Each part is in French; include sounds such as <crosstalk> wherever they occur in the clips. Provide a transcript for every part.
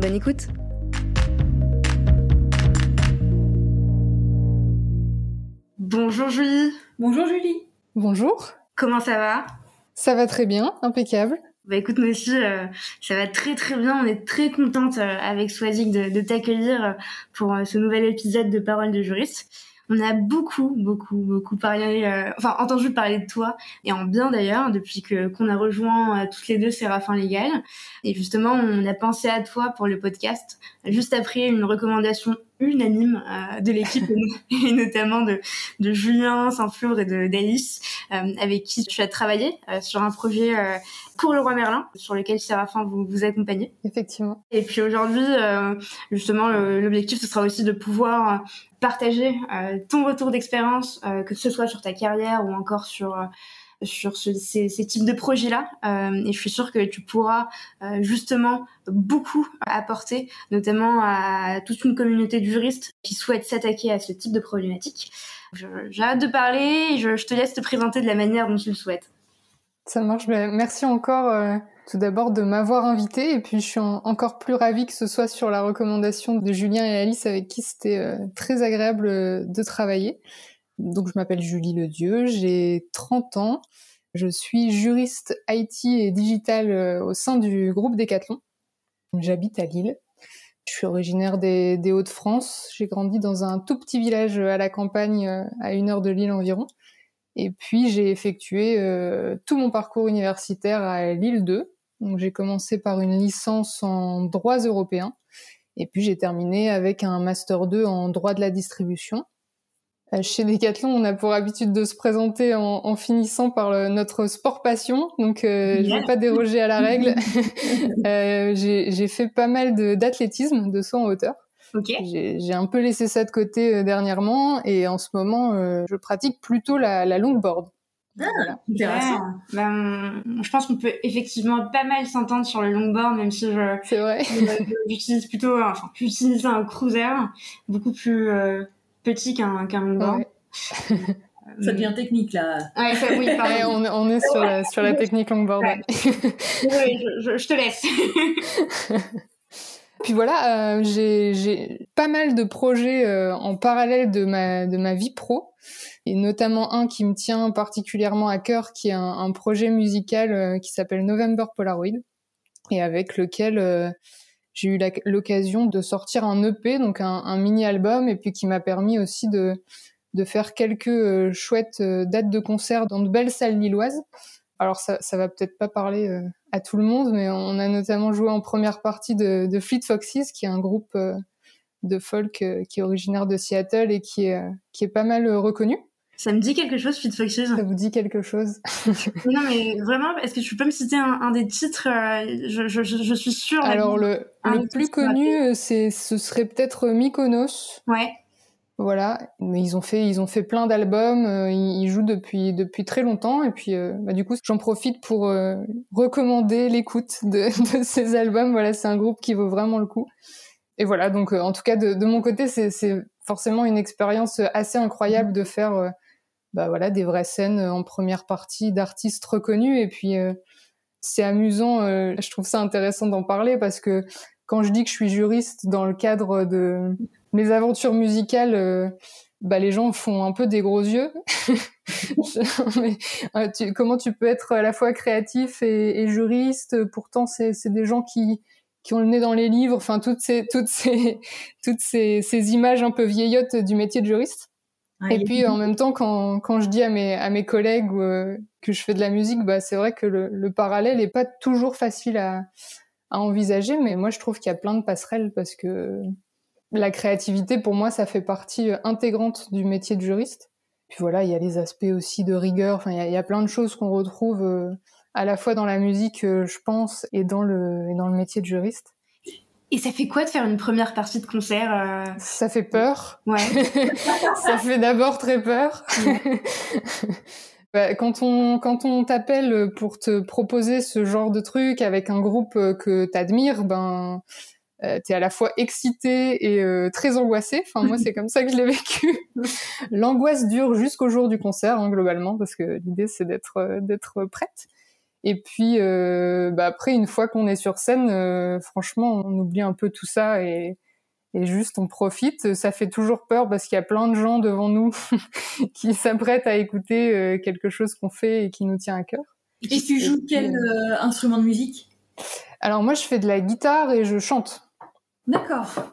Bonne écoute Bonjour Julie Bonjour Julie Bonjour Comment ça va? Ça va très bien, impeccable. Bah écoute, nous aussi, euh, ça va très très bien. On est très contente euh, avec Swazik de, de t'accueillir euh, pour ce nouvel épisode de Parole de juriste. On a beaucoup, beaucoup, beaucoup parlé, enfin entendu parler de toi et en bien d'ailleurs depuis que qu'on a rejoint toutes les deux Séraphin Légal. Et justement, on a pensé à toi pour le podcast juste après une recommandation unanime euh, de l'équipe <laughs> et notamment de, de Julien Saint-Flour et de d'Alice euh, avec qui tu as travaillé euh, sur un projet pour le roi Merlin sur lequel Séraphin vous vous accompagnez. Effectivement. Et puis aujourd'hui justement l'objectif ce sera aussi de pouvoir partager ton retour d'expérience que ce soit sur ta carrière ou encore sur sur ce, ces, ces, types de projets-là. Euh, et je suis sûre que tu pourras euh, justement beaucoup apporter, notamment à toute une communauté de juristes qui souhaitent s'attaquer à ce type de problématique. J'ai hâte de parler et je, je, te laisse te présenter de la manière dont tu le souhaites. Ça marche. Ben, merci encore euh, tout d'abord de m'avoir invité et puis je suis en, encore plus ravie que ce soit sur la recommandation de Julien et Alice avec qui c'était euh, très agréable euh, de travailler. Donc je m'appelle Julie Ledieu, j'ai 30 ans, je suis juriste IT et digital euh, au sein du groupe Decathlon. J'habite à Lille. Je suis originaire des, Hauts-de-France. J'ai grandi dans un tout petit village à la campagne, euh, à une heure de Lille environ. Et puis j'ai effectué euh, tout mon parcours universitaire à Lille 2. Donc j'ai commencé par une licence en droits européens. Et puis j'ai terminé avec un master 2 en droit de la distribution. Euh, chez Decathlon, on a pour habitude de se présenter en, en finissant par le, notre sport passion, donc euh, je vais pas déroger à la règle. <laughs> euh, j'ai fait pas mal d'athlétisme, de, de, saut en hauteur. Okay. J'ai un peu laissé ça de côté euh, dernièrement et en ce moment, euh, je pratique plutôt la, la longboard. Ah, voilà. intéressant. Ben, je pense qu'on peut effectivement pas mal s'entendre sur le longboard, même si je, <laughs> j'utilise plutôt, enfin, j'utilise un cruiser, beaucoup plus euh, petit qu'un qu'un. Ouais. <laughs> ça devient technique là. Ouais, ça, oui, ouais, on, on, est sur la, sur la technique longboard. Ouais. oui, je, je, je, te laisse. <laughs> Puis voilà, euh, j'ai pas mal de projets euh, en parallèle de ma, de ma vie pro, et notamment un qui me tient particulièrement à cœur, qui est un, un projet musical euh, qui s'appelle November Polaroid, et avec lequel euh, j'ai eu l'occasion de sortir un EP, donc un, mini-album, et puis qui m'a permis aussi de, de faire quelques euh, chouettes euh, dates de concert dans de belles salles lilloises. Alors ça, ça va peut-être pas parler euh, à tout le monde, mais on a notamment joué en première partie de, de Fleet Foxes, qui est un groupe de folk qui est originaire de Seattle et qui est, qui est pas mal reconnu. Ça me dit quelque chose, Fleet Foxes. Ça vous dit quelque chose <laughs> Non, mais vraiment, est-ce que tu peux me citer un, un des titres je, je, je, suis sûre. Alors, le, le plus connu, c'est, ce serait peut-être Mykonos. Ouais. Voilà, mais ils ont fait ils ont fait plein d'albums, euh, ils, jouent depuis depuis très longtemps et puis euh, bah, du coup j'en profite pour euh, recommander l'écoute de, <laughs> de, ces albums. Voilà, c'est un groupe qui vaut vraiment le coup. Et voilà, donc en tout cas de, de mon côté c'est c'est forcément une expérience assez incroyable de faire bah voilà des vraies scènes en première partie d'artistes reconnus et puis c'est amusant. je trouve ça intéressant d'en parler parce que quand je dis que je suis juriste dans le cadre de mes aventures musicales, euh, bah, les gens font un peu des gros yeux. <laughs> mais, euh, comment tu peux être à la fois créatif et, juriste? Pourtant, c'est des gens qui qui ont le nez dans les livres. Enfin, toutes ces toutes ces toutes ces images un peu vieillottes du métier de juriste. Ah, et puis en même temps, quand, quand je dis à mes, à mes collègues euh, que je fais de la musique, bah, c'est vrai que le, le parallèle est pas toujours facile à, à envisager, mais moi je trouve qu'il y a plein de passerelles parce que la créativité, pour moi, ça fait partie euh, intégrante du métier de juriste. Puis voilà, il y a les aspects aussi de rigueur. Enfin, il y a, il y a plein de choses qu'on retrouve euh, à la fois dans la musique, je pense, et dans le, et dans le métier de juriste. Et ça fait quoi de faire une première partie de concert Ça fait peur. Ouais. <laughs> ça fait d'abord très peur. <laughs> Bah, quand on quand on t'appelle pour te proposer ce genre de truc avec un groupe que t'admires, ben euh, t'es à la fois excité et euh, très angoissé. Enfin moi c'est comme ça que je l'ai vécu. <laughs> L'angoisse dure jusqu'au jour du concert hein, globalement parce que l'idée c'est d'être euh, d'être prête. Et puis euh, bah, après une fois qu'on est sur scène, franchement on oublie un peu tout ça et et juste on profite. Ça fait toujours peur parce qu'il y a plein de gens devant nous <laughs> qui s'apprêtent à écouter euh, quelque chose qu'on fait et qui nous tient à cœur. Et tu joues quel euh, instrument de musique? Alors moi je fais de la guitare et je chante. D'accord.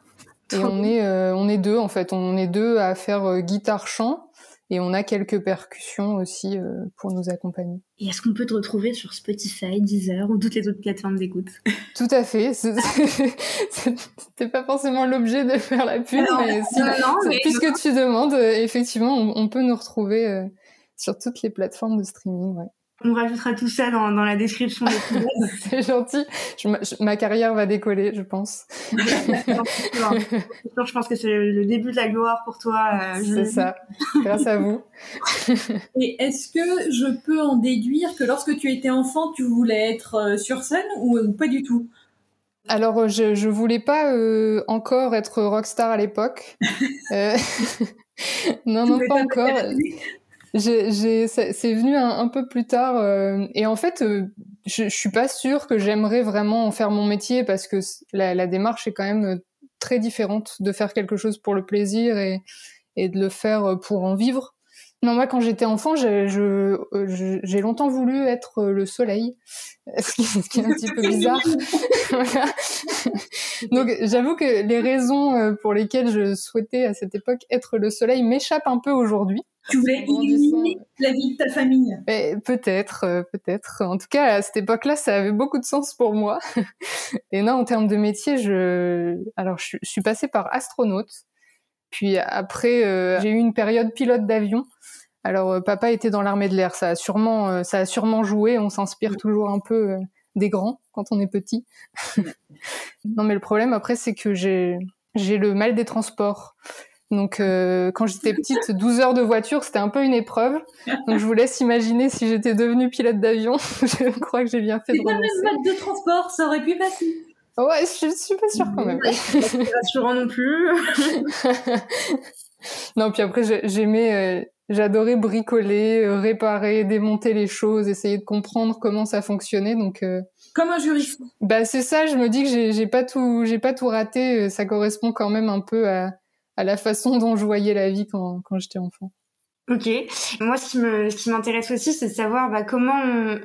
Et on est euh, on est deux en fait, on est deux à faire guitare chant et on a quelques percussions aussi euh, pour nous accompagner. Et est-ce qu'on peut te retrouver sur Spotify, Deezer ou toutes les autres plateformes d'écoute? Tout à fait. C'était pas forcément l'objet de faire la pub, mais, puisque tu demandes, euh, effectivement, on, peut nous retrouver euh, sur toutes les plateformes de streaming. Ouais. On rajoutera tout ça dans, dans la description de. <laughs> C'est gentil. Je, ma carrière va décoller, je pense. je pense que c'est le début de la gloire pour toi. Euh, c'est ça. Grâce à vous. <laughs> <laughs> Et est-ce que je peux en déduire que lorsque tu étais enfant, tu voulais être euh, sur scène ou, pas du tout? Alors, euh, je, je voulais pas encore être rockstar à l'époque. non, non, pas encore c'est venu un, peu plus tard. Euh, et en fait, euh, je, je suis pas sûre que j'aimerais vraiment en faire mon métier parce que la, la, démarche est quand même euh, très différente de faire quelque chose pour le plaisir et, et de le faire pour en vivre. Non, moi, quand j'étais enfant, j'ai je, longtemps voulu être le soleil, <laughs> ce qui, est un petit peu bizarre. <laughs> <laughs> Donc, j'avoue que les raisons pour lesquelles je souhaitais à cette époque être le soleil m'échappent un peu aujourd'hui. Tu voulais illuminer la vie de ta famille Peut-être, euh, peut-être. En tout cas, à cette époque-là, ça avait beaucoup de sens pour moi. <laughs> Et non, en termes de métier, je, alors je, suis passée par astronaute. Puis après, euh, j'ai eu une période pilote d'avion. Alors, euh, papa était dans l'armée de l'air. Ça a sûrement, ça a sûrement joué. On s'inspire toujours un peu des grands quand on est petit. <laughs> non, mais le problème après, c'est que j'ai j'ai le mal des transports. Donc euh, quand j'étais petite, 12 heures de voiture, c'était un peu une épreuve. Donc je vous laisse imaginer si j'étais devenue pilote d'avion. <laughs> je crois que j'ai bien fait de renoncer. même mode de transport, ça aurait pu passer. Ouais, je suis pas sûre quand même. C'est rassurant non plus. <laughs> non, puis après j'aimais, euh, j'adorais bricoler, euh, réparer, démonter les choses, essayer de comprendre comment ça fonctionnait. Donc comme un juriste. Bah c'est ça. Je me dis que j'ai pas tout, j'ai pas tout raté. Ça correspond quand même un peu à à la façon dont je voyais la vie quand, quand j'étais enfant. Ok. Moi, ce qui m'intéresse aussi, c'est de savoir bah, comment on,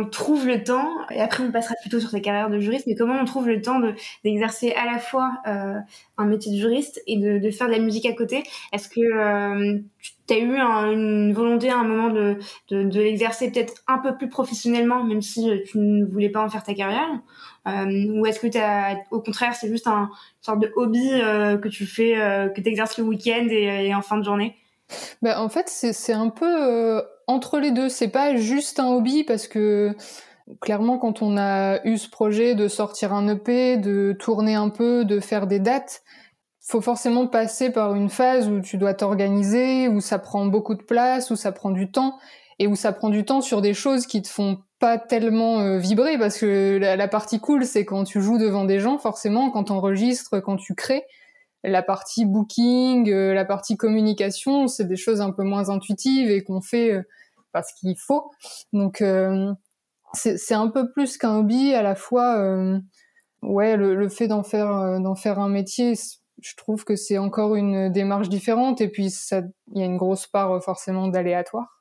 on, trouve le temps. Et après, on passera plutôt sur ta carrière de juriste, mais comment on trouve le temps de, d'exercer à la fois euh, un métier de juriste et de, faire de la musique à côté? Est-ce que euh, tu as eu une volonté à un moment de, de, l'exercer peut-être un peu plus professionnellement, même si tu ne voulais pas en faire ta carrière? Euh, ou est-ce que as, au contraire c'est juste un une sorte de hobby euh, que tu fais, euh, que tu exerces le week-end et, en fin de journée? Ben, En fait c'est un peu entre les deux. C'est pas juste un hobby parce que clairement quand on a eu ce projet de sortir un EP, de tourner un peu, de faire des dates, faut forcément passer par une phase où tu dois t'organiser, où ça prend beaucoup de place, où ça prend du temps et où ça prend du temps sur des choses qui te font pas tellement euh, vibrer parce que la, partie cool c'est quand tu joues devant des gens forcément quand tu enregistres quand tu crées la partie booking euh, la partie communication c'est des choses un peu moins intuitives et qu'on fait euh, parce qu'il faut donc c'est un peu plus qu'un hobby à la fois ouais le, fait d'en faire d'en faire un métier je trouve que c'est encore une démarche différente et puis il y a une grosse part forcément d'aléatoire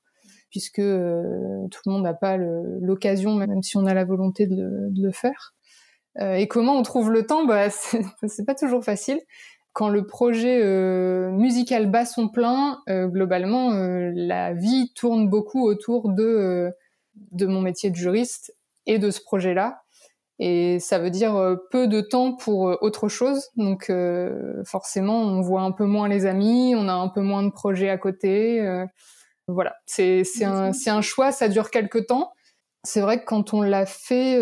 puisque euh, tout le monde n'a pas l'occasion, même si on a la volonté de, le faire. Euh, et comment on trouve le temps? Bah, <laughs> C'est pas toujours facile. Quand le projet euh, musical bat son plein, globalement, la vie tourne beaucoup autour de, de mon métier de juriste et de ce projet-là. Et ça veut dire peu de temps pour autre chose. Donc forcément, on voit un peu moins les amis, on a un peu moins de projets à côté. Voilà, c'est un, un choix, ça dure quelques temps. c'est vrai que quand on l'a fait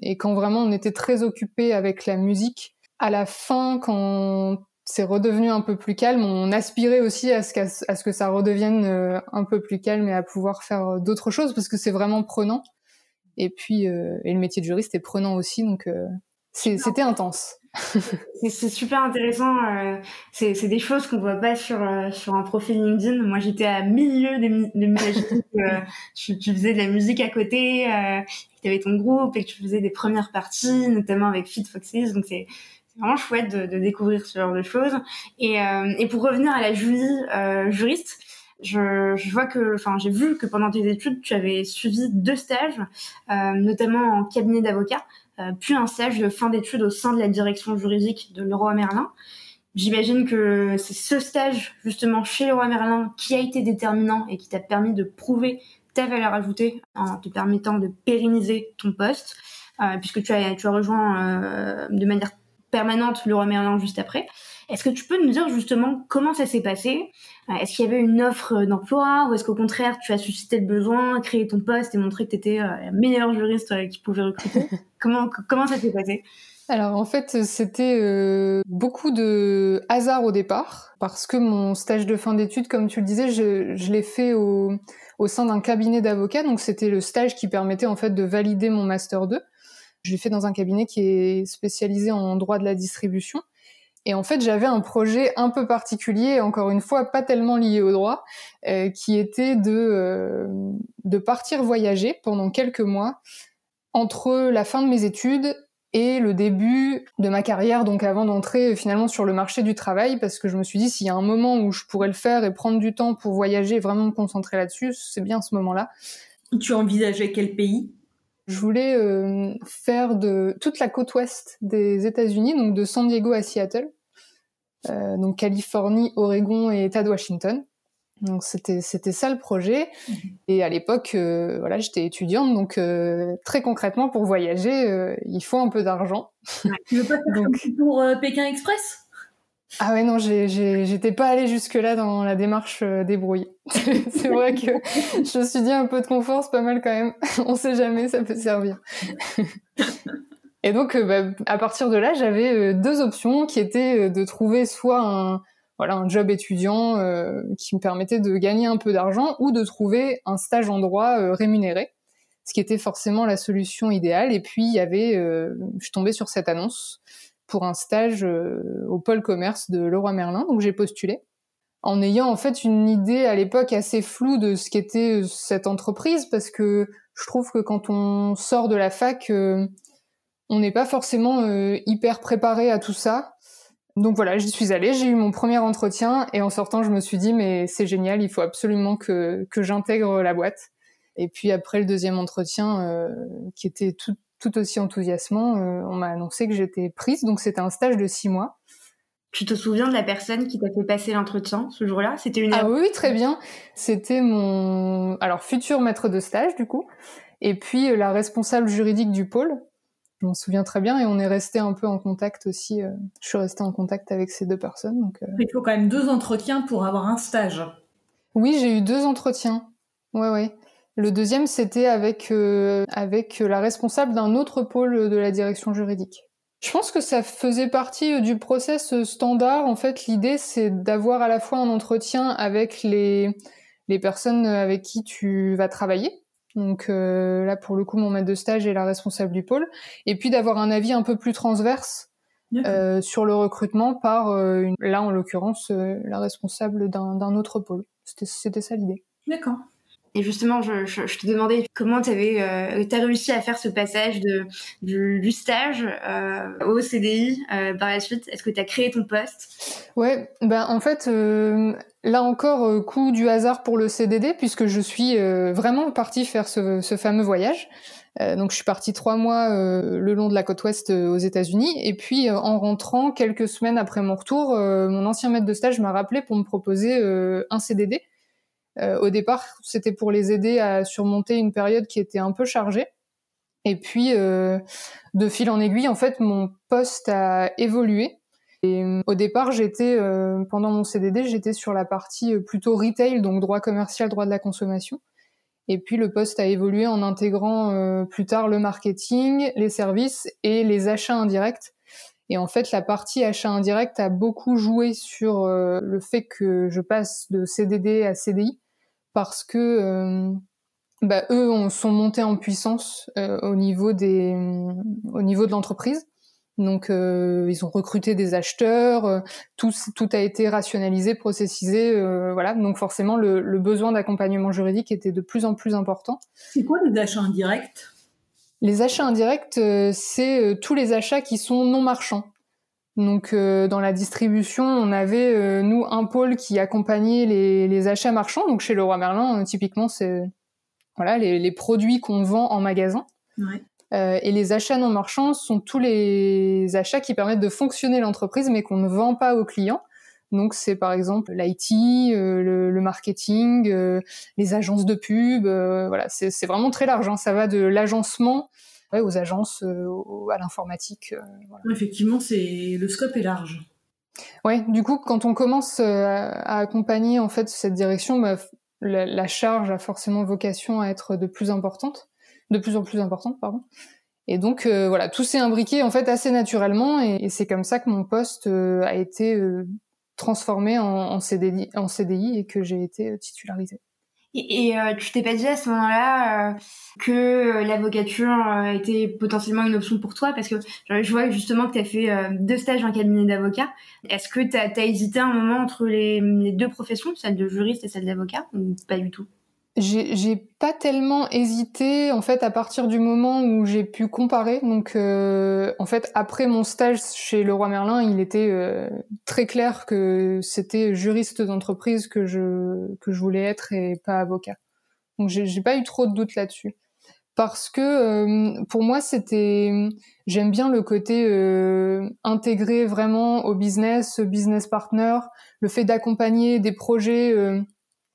et quand vraiment on était très occupé avec la musique, à la fin, quand c'est redevenu un peu plus calme, on aspirait aussi à ce, à ce que ça redevienne un peu plus calme et à pouvoir faire d'autres choses parce que c'est vraiment prenant. Et puis, et le métier de juriste est prenant aussi, donc c'était intense. <laughs> c'est super intéressant. Euh, c'est des choses qu'on voit pas sur euh, sur un profil LinkedIn. Moi, j'étais à milieu de, de. Euh, <laughs> tu, tu, faisais de la musique à côté, euh, tu avais ton groupe et que tu faisais des premières parties, notamment avec Fit Foxes. Donc c'est vraiment chouette de, de, découvrir ce genre de choses. Et, et pour revenir à la Julie juriste, je, je, vois que, enfin, j'ai vu que pendant tes études, tu avais suivi deux stages, notamment en cabinet d'avocat. Euh, puis un stage de fin d'études au sein de la direction juridique de Leroy Merlin. J'imagine que c'est ce stage justement chez Leroy Merlin qui a été déterminant et qui t'a permis de prouver ta valeur ajoutée en te permettant de pérenniser ton poste, euh, puisque tu as, tu as rejoint euh, de manière permanente Leroy Merlin juste après. Est-ce que tu peux nous dire justement comment ça s'est passé? Euh, Est-ce qu'il y avait une offre d'emploi ou est-ce qu'au contraire tu as suscité le besoin, créé ton poste et montré que tu étais euh, la meilleure juriste euh, qui pouvait recruter? <laughs> Comment, comment ça s'est passé? Alors en fait, c'était beaucoup de hasard au départ, parce que mon stage de fin d'études, comme tu le disais, je, je l'ai fait au, au sein d'un cabinet d'avocats, donc c'était le stage qui permettait en fait de valider mon master 2. Je l'ai fait dans un cabinet qui est spécialisé en droit de la distribution. Et en fait, j'avais un projet un peu particulier, encore une fois, pas tellement lié au droit, euh, qui était de, euh, de partir voyager pendant quelques mois entre la fin de mes études et le début de ma carrière, donc avant d'entrer finalement sur le marché du travail, parce que je me suis dit, s'il y a un moment où je pourrais le faire et prendre du temps pour voyager vraiment me concentrer là-dessus, c'est bien ce moment-là. Tu envisageais quel pays? Je voulais euh, faire de toute la côte ouest des États-Unis, donc de San Diego à Seattle, euh, donc Californie, Oregon et État de Washington. Donc c'était c'était ça le projet. Mhm. Et à l'époque, euh, voilà, j'étais étudiante, donc euh, très concrètement pour voyager, euh, il faut un peu d'argent. Tu veux pas faire <laughs> donc... pour Pékin Express? Ah ouais non, j'étais pas allée jusque là dans la démarche euh, débrouille. <laughs> c'est vrai que je me suis dit un peu de confort, c'est pas mal quand même. <laughs> On sait jamais, ça peut servir. Et donc, euh, bah, à partir de là, j'avais euh, deux options qui étaient de trouver soit un, voilà, un job étudiant qui me permettait de gagner un peu d'argent ou de trouver un stage en droit rémunéré, ce qui était forcément la solution idéale. Et puis, il y avait, je suis tombée sur cette annonce pour un stage euh, au pôle commerce de Leroy Merlin, donc j'ai postulé en ayant en fait une idée à l'époque assez floue de ce qu'était euh, cette entreprise parce que je trouve que quand on sort de la fac, euh, on n'est pas forcément hyper préparé à tout ça. Donc voilà, j'y suis allée, j'ai eu mon premier entretien et en sortant, je me suis dit mais c'est génial, il faut absolument que que j'intègre la boîte. Et puis après le deuxième entretien, qui était tout, tout aussi enthousiasmant, euh, on m'a annoncé que j'étais prise. Donc c'était un stage de six mois. Tu te souviens de la personne qui t'a fait passer l'entretien ce jour-là? C'était une Ah oui, très bien. C'était mon alors futur maître de stage du coup, et puis euh, la responsable juridique du pôle. Je m'en souviens très bien et on est resté un peu en contact aussi. Euh, je suis restée en contact avec ces deux personnes. Donc, Il faut quand même deux entretiens pour avoir un stage. Oui, j'ai eu deux entretiens. Ouais, ouais. Le deuxième, c'était avec, euh, avec la responsable d'un autre pôle de la direction juridique. Je pense que ça faisait partie euh, du process standard. En fait, l'idée, c'est d'avoir à la fois un entretien avec les, les personnes avec qui tu vas travailler. Donc euh, là, pour le coup, mon maître de stage est la responsable du pôle. Et puis d'avoir un avis un peu plus transverse euh, sur le recrutement par, là, en l'occurrence, la responsable d'un autre pôle. C'était ça l'idée. D'accord. Et justement, je, je, je te demandais comment tu euh, as réussi à faire ce passage de, du, du stage euh, au CDI euh, par la suite. Est-ce que tu as créé ton poste? Ouais, ben en fait, euh, là encore, euh, coup du hasard pour le CDD, puisque je suis vraiment partie faire ce, ce fameux voyage. donc je suis partie trois mois le long de la côte ouest aux États-Unis, et puis en rentrant quelques semaines après mon retour, mon ancien maître de stage m'a rappelé pour me proposer un CDD. Euh, au départ, c'était pour les aider à surmonter une période qui était un peu chargée. Et puis, euh, de fil en aiguille, en fait, mon poste a évolué. Et euh, au départ, j'étais pendant mon CDD, j'étais sur la partie plutôt retail, donc droit commercial, droit de la consommation. Et puis le poste a évolué en intégrant plus tard le marketing, les services et les achats indirects. Et en fait, la partie achat indirect a beaucoup joué sur le fait que je passe de CDD à CDI parce que bah, eux on, sont montés en puissance au niveau des au niveau de l'entreprise donc euh, ils ont recruté des acheteurs, euh, tout, tout a été rationalisé, processisé, euh, voilà. Donc forcément le, le besoin d'accompagnement juridique était de plus en plus important. C'est quoi les achats indirects? Les achats indirects, c'est tous les achats qui sont non marchands. Donc dans la distribution, on avait nous un pôle qui accompagnait les, les achats marchands. Donc chez Leroy Merlin, typiquement c'est voilà les, les produits qu'on vend en magasin. Ouais. Euh, et les achats non marchands sont tous les achats qui permettent de fonctionner l'entreprise, mais qu'on ne vend pas aux clients. Donc c'est par exemple l'IT, euh, le, marketing, euh, les agences de pub. voilà, c'est vraiment très large. Hein. Ça va de l'agencement aux agences, à l'informatique. Effectivement, c'est le scope est large. Ouais, du coup, quand on commence à, accompagner en fait cette direction, bah, la, la, charge a forcément vocation à être de plus importante de plus en plus importante, pardon. Et donc euh, voilà, tout s'est imbriqué en fait assez naturellement et, c'est comme ça que mon poste euh, a été euh, transformé en, en, CDI, en CDI et que j'ai été titularisée. Et, et tu t'es pas dit à ce moment-là que l'avocature était potentiellement une option pour toi? Parce que je vois justement que tu as fait deux stages en cabinet d'avocat. Est-ce que tu as, hésité un moment entre les, les deux professions, celle de juriste et celle d'avocat ou pas du tout? J'ai pas tellement hésité en fait à partir du moment où j'ai pu comparer. Donc euh, en fait après mon stage chez Leroy Merlin, il était euh, très clair que c'était juriste d'entreprise que je que je voulais être et pas avocat. Donc j'ai pas eu trop de doutes là-dessus parce que euh, pour moi c'était j'aime bien le côté intégré vraiment au business, business partner, le fait d'accompagner des projets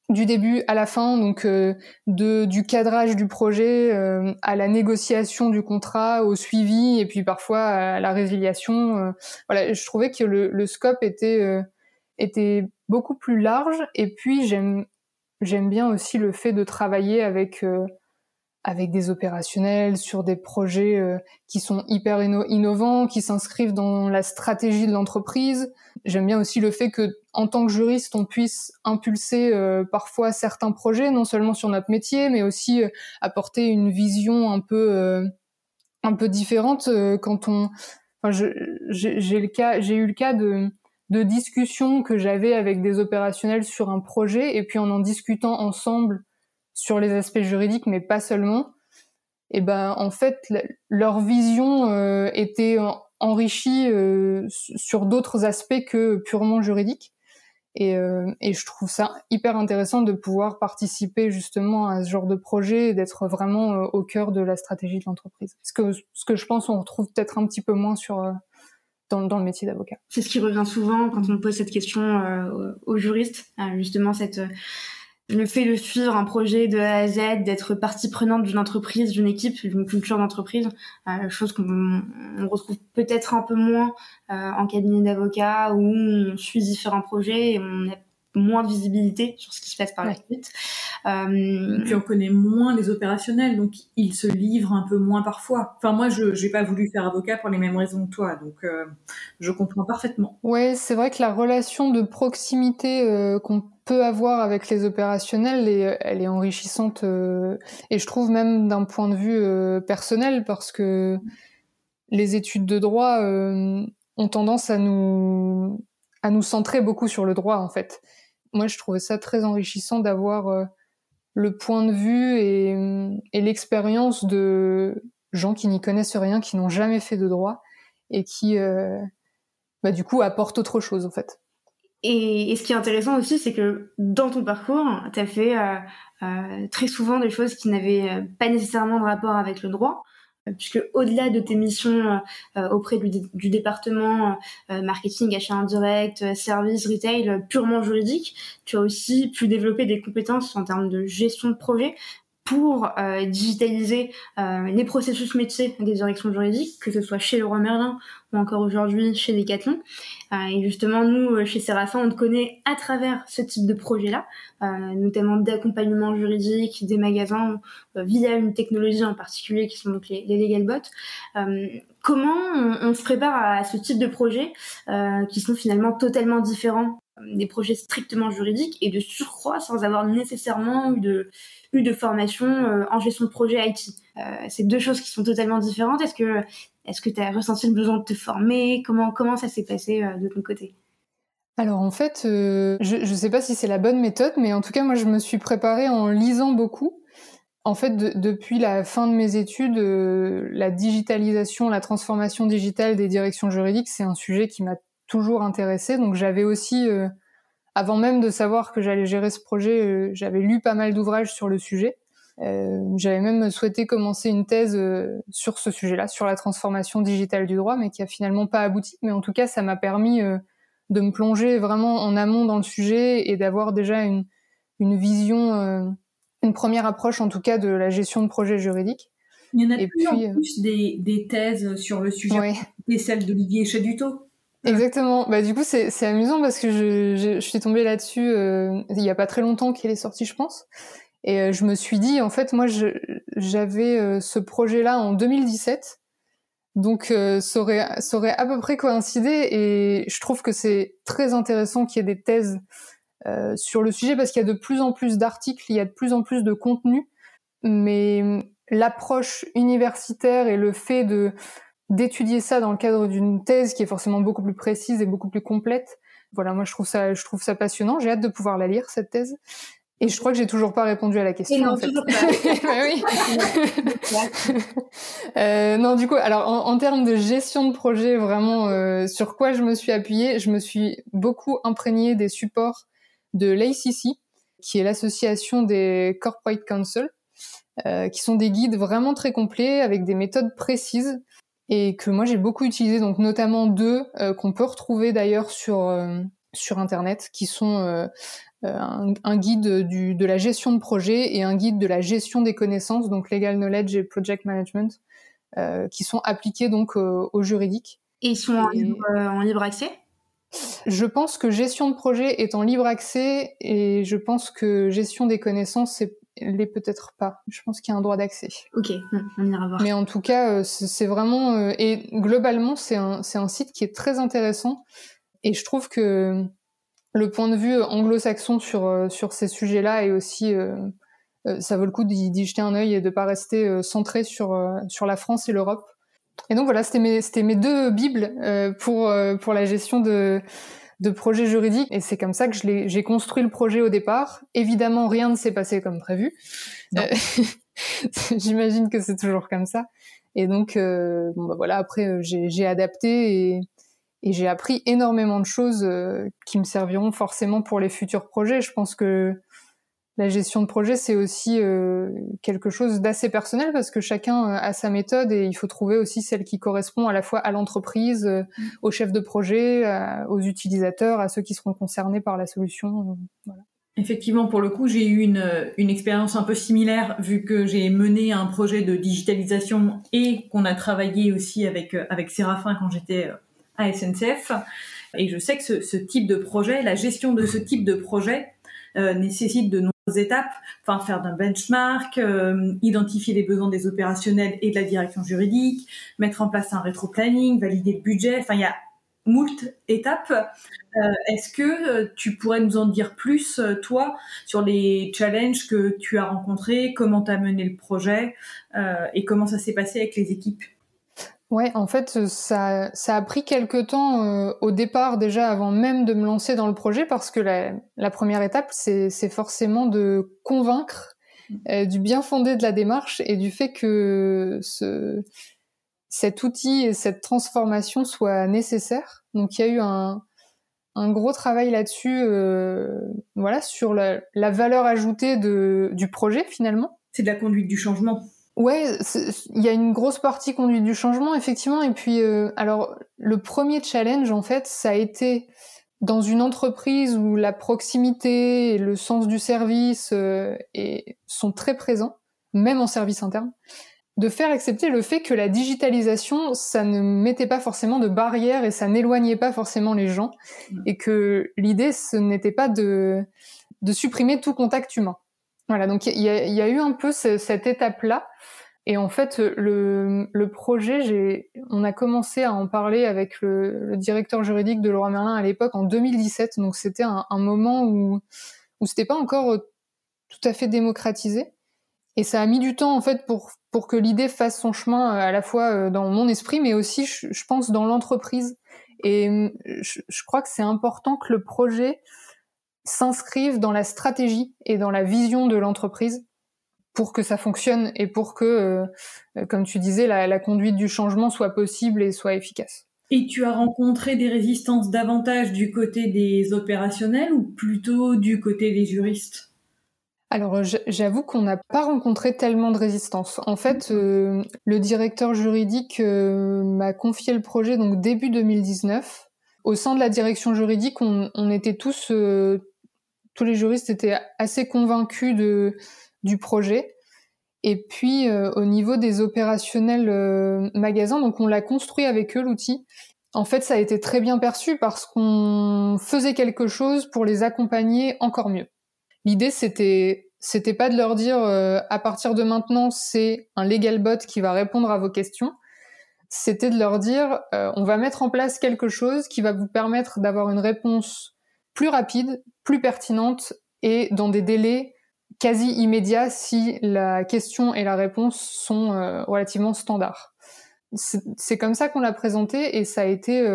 du début à la fin, donc euh, de, du cadrage du projet euh, à la négociation du contrat, au suivi et puis parfois à la résiliation. Euh, voilà, je trouvais que le, le scope était était beaucoup plus large et puis j'aime j'aime bien aussi le fait de travailler avec avec des opérationnels sur des projets qui sont hyper innovants, qui s'inscrivent dans la stratégie de l'entreprise. J'aime bien aussi le fait que en tant que juriste, on puisse impulser euh, parfois certains projets, non seulement sur notre métier, mais aussi euh, apporter une vision un peu euh, un peu différente quand on. Enfin, j'ai le cas, j'ai eu le cas de de discussions que j'avais avec des opérationnels sur un projet, et puis en en discutant ensemble sur les aspects juridiques, mais pas seulement. Et ben en fait, leur vision était enrichie sur d'autres aspects que purement juridiques. Et, euh, et, je trouve ça hyper intéressant de pouvoir participer justement à ce genre de projet et d'être vraiment euh, au cœur de la stratégie de l'entreprise. Ce que, ce que je pense on retrouve peut-être un petit peu moins sur euh, dans, dans, le métier d'avocat. C'est ce qui revient souvent quand on pose cette question aux juristes, justement cette le fait de suivre un projet de A à Z, d'être partie prenante d'une entreprise, d'une équipe, d'une culture d'entreprise, euh, chose qu'on retrouve peut-être un peu moins euh, en cabinet d'avocat où on suit différents projets et on a moins de visibilité sur ce qui se passe par la suite. Euh... Puis on connaît moins les opérationnels, donc ils se livrent un peu moins parfois. Enfin moi, je n'ai pas voulu faire avocat pour les mêmes raisons que toi, donc euh, je comprends parfaitement. Ouais, c'est vrai que la relation de proximité euh, qu'on peut avoir avec les opérationnels, elle est enrichissante euh, et je trouve même d'un point de vue euh, personnel parce que les études de droit euh, ont tendance à nous à nous centrer beaucoup sur le droit en fait. Moi, je trouvais ça très enrichissant d'avoir le point de vue et, et l'expérience de gens qui n'y connaissent rien, qui n'ont jamais fait de droit et qui, bah, du coup, apportent autre chose en fait. Et, ce qui est intéressant aussi, c'est que dans ton parcours, tu as fait euh, euh, très souvent des choses qui n'avaient euh, pas nécessairement de rapport avec le droit, puisque au-delà de tes missions auprès du, département marketing, achat indirect, service, retail, purement juridique, tu as aussi pu développer des compétences en termes de gestion de projet pour euh, digitaliser euh, les processus métiers des directions juridiques, que ce soit chez Leroy Merlin ou encore aujourd'hui chez Decathlon. Euh, et justement, nous, chez Séraphin, on te connaît à travers ce type de projet-là, notamment d'accompagnement juridique des magasins via une technologie en particulier qui sont donc les, les legal bots. comment on, on, se prépare à ce type de projet qui sont finalement totalement différents des projets strictement juridiques et de surcroît sans avoir nécessairement eu de, eu de formation euh, en gestion de projet IT. Euh, c'est deux choses qui sont totalement différentes. Est-ce que est-ce que tu as ressenti le besoin de te former? Comment comment ça s'est passé euh, de ton côté? Alors en fait, je ne sais pas si c'est la bonne méthode, mais en tout cas moi je me suis préparée en lisant beaucoup. En fait, depuis la fin de mes études, la digitalisation, la transformation digitale des directions juridiques, c'est un sujet qui m'a toujours intéressée. Donc j'avais aussi, avant même de savoir que j'allais gérer ce projet, euh, j'avais lu pas mal d'ouvrages sur le sujet. Euh, j'avais même souhaité commencer une thèse sur ce sujet-là, sur la transformation digitale du droit, mais qui a finalement pas abouti. Mais en tout cas, ça m'a permis de me plonger vraiment en amont dans le sujet et d'avoir déjà une, une vision, une première approche en tout cas de la gestion de projets juridiques. Il y en a plus en plus des, des, thèses sur le sujet. Ouais. Et celle d'Olivier Chaduto. Exactement. Bah du coup c'est amusant parce que je, je, suis tombée là-dessus euh, il y a pas très longtemps qu'elle est sortie je pense. Et euh, je me suis dit en fait moi j'avais euh, ce projet là en 2017 donc ça aurait ça aurait à peu près coïncidé et je trouve que c'est très intéressant qu'il y ait des thèses sur le sujet parce qu'il y a de plus en plus d'articles il y a de plus en plus de contenu. Mais l'approche universitaire et le fait de d'étudier ça dans le cadre d'une thèse qui est forcément beaucoup plus précise et beaucoup plus complète. Voilà, moi je trouve ça, je trouve ça passionnant. J'ai hâte de pouvoir la lire cette thèse. Et je crois que j'ai toujours pas répondu à la question. non, en fait. toujours pas. <laughs> oui. <laughs> euh, non, du coup, alors en, en, termes de gestion de projet, vraiment, euh, sur quoi je me suis appuyée Je me suis beaucoup imprégnée des supports de l'ACC, qui est l'association des Corporate Council, euh, qui sont des guides vraiment très complets avec des méthodes précises et que moi j'ai beaucoup utilisé, donc notamment deux euh, qu'on peut retrouver d'ailleurs sur euh, sur internet, qui sont euh, un, un, guide du, de la gestion de projet et un guide de la gestion des connaissances, donc legal knowledge et project management, qui sont appliqués donc au juridique. Et ils sont en, libre, en libre accès? Je pense que gestion de projet est en libre accès et je pense que gestion des connaissances c'est l'est peut-être pas. Je pense qu'il y a un droit d'accès. Ok, on ira voir. Mais en tout cas, euh, c'est vraiment euh, et globalement, c'est un c'est un site qui est très intéressant et je trouve que le point de vue anglo-saxon sur euh, sur ces sujets-là est aussi ça vaut le coup d'y jeter un œil et de pas rester centré sur sur la France et l'Europe. Et donc voilà, c'était mes c'était mes deux bibles pour pour la gestion de de projet juridique et c'est comme ça que j'ai construit le projet au départ. Évidemment, rien ne s'est passé comme prévu. Euh, <laughs> j'imagine que c'est toujours comme ça. Et donc, euh, bon, bah voilà, après, euh, j'ai adapté et, et j'ai appris énormément de choses qui me serviront forcément pour les futurs projets. Je pense que la gestion de projet, c'est aussi euh, quelque chose d'assez personnel parce que chacun euh, a sa méthode et il faut trouver aussi celle qui correspond à la fois à l'entreprise, euh, mm. au chef de projet, aux utilisateurs, à ceux qui seront concernés par la solution. Voilà. Effectivement, pour le coup, j'ai eu une, une expérience un peu similaire vu que j'ai mené un projet de digitalisation et qu'on a travaillé aussi avec, avec Séraphin quand j'étais à SNCF. Et je sais que ce, ce, type de projet, la gestion de ce type de projet, euh, nécessite de étapes, enfin faire d'un benchmark, euh, identifier les besoins des opérationnels et de la direction juridique, mettre en place un rétro-planning, valider le budget, enfin il y a moult étapes. Euh, est-ce que tu pourrais nous en dire plus, toi, sur les challenges que tu as rencontrés, comment tu as mené le projet et comment ça s'est passé avec les équipes? Ouais, en fait, euh, ça, ça a pris quelque temps euh, au départ déjà avant même de me lancer dans le projet parce que la, la première étape, c'est forcément de convaincre mmh. euh, du bien fondé de la démarche et du fait que ce, cet outil et cette transformation soit nécessaire. Donc il y a eu un, un gros travail là-dessus, euh, voilà, sur la, la valeur ajoutée de, du projet finalement. C'est de la conduite du changement. Ouais, il y a une grosse partie conduite du changement, effectivement. Et puis, euh, alors, le premier challenge, en fait, ça a été dans une entreprise où la proximité et le sens du service euh, sont très présents. même en service interne, de faire accepter le fait que la digitalisation, ça ne mettait pas forcément de barrières et ça n'éloignait pas forcément les gens, mmh. et que l'idée, ce n'était pas de, de supprimer tout contact humain. Voilà, donc il y, a, eu un peu cette étape-là. Et en fait, le, le projet, on a commencé à en parler avec le, directeur juridique de Laura Merlin à l'époque en 2017. Donc c'était un, moment où où c'était pas encore tout à fait démocratisé. Et ça a mis du temps en fait pour que l'idée fasse son chemin euh, à la fois euh, dans mon esprit, mais aussi, je, pense, dans l'entreprise. Et euh, je, crois que c'est important que le projet s'inscrive dans la stratégie et dans la vision de l'entreprise pour que ça fonctionne et pour que, comme tu disais, la, la conduite du changement soit possible et soit efficace. Et tu as rencontré des résistances davantage du côté des opérationnels ou plutôt du côté des juristes? Alors j'avoue qu'on n'a pas rencontré tellement de résistance. En fait, euh, le directeur juridique euh, m'a confié le projet donc début 2019. Au sein de la direction juridique, on, on était tous, euh, tous les juristes étaient assez convaincus du projet. Et puis au niveau des opérationnels magasins, donc on l'a construit avec eux l'outil. En fait, ça a été très bien perçu parce qu'on faisait quelque chose pour les accompagner encore mieux. L'idée, c'était c'était pas de leur dire euh, à partir de maintenant, c'est un legal bot qui va répondre à vos questions. C'était de leur dire euh, on va mettre en place quelque chose qui va vous permettre d'avoir une réponse plus rapide, plus pertinente et dans des délais quasi immédiats si la question et la réponse sont euh, relativement standards. C'est comme ça qu'on l'a présenté et ça a été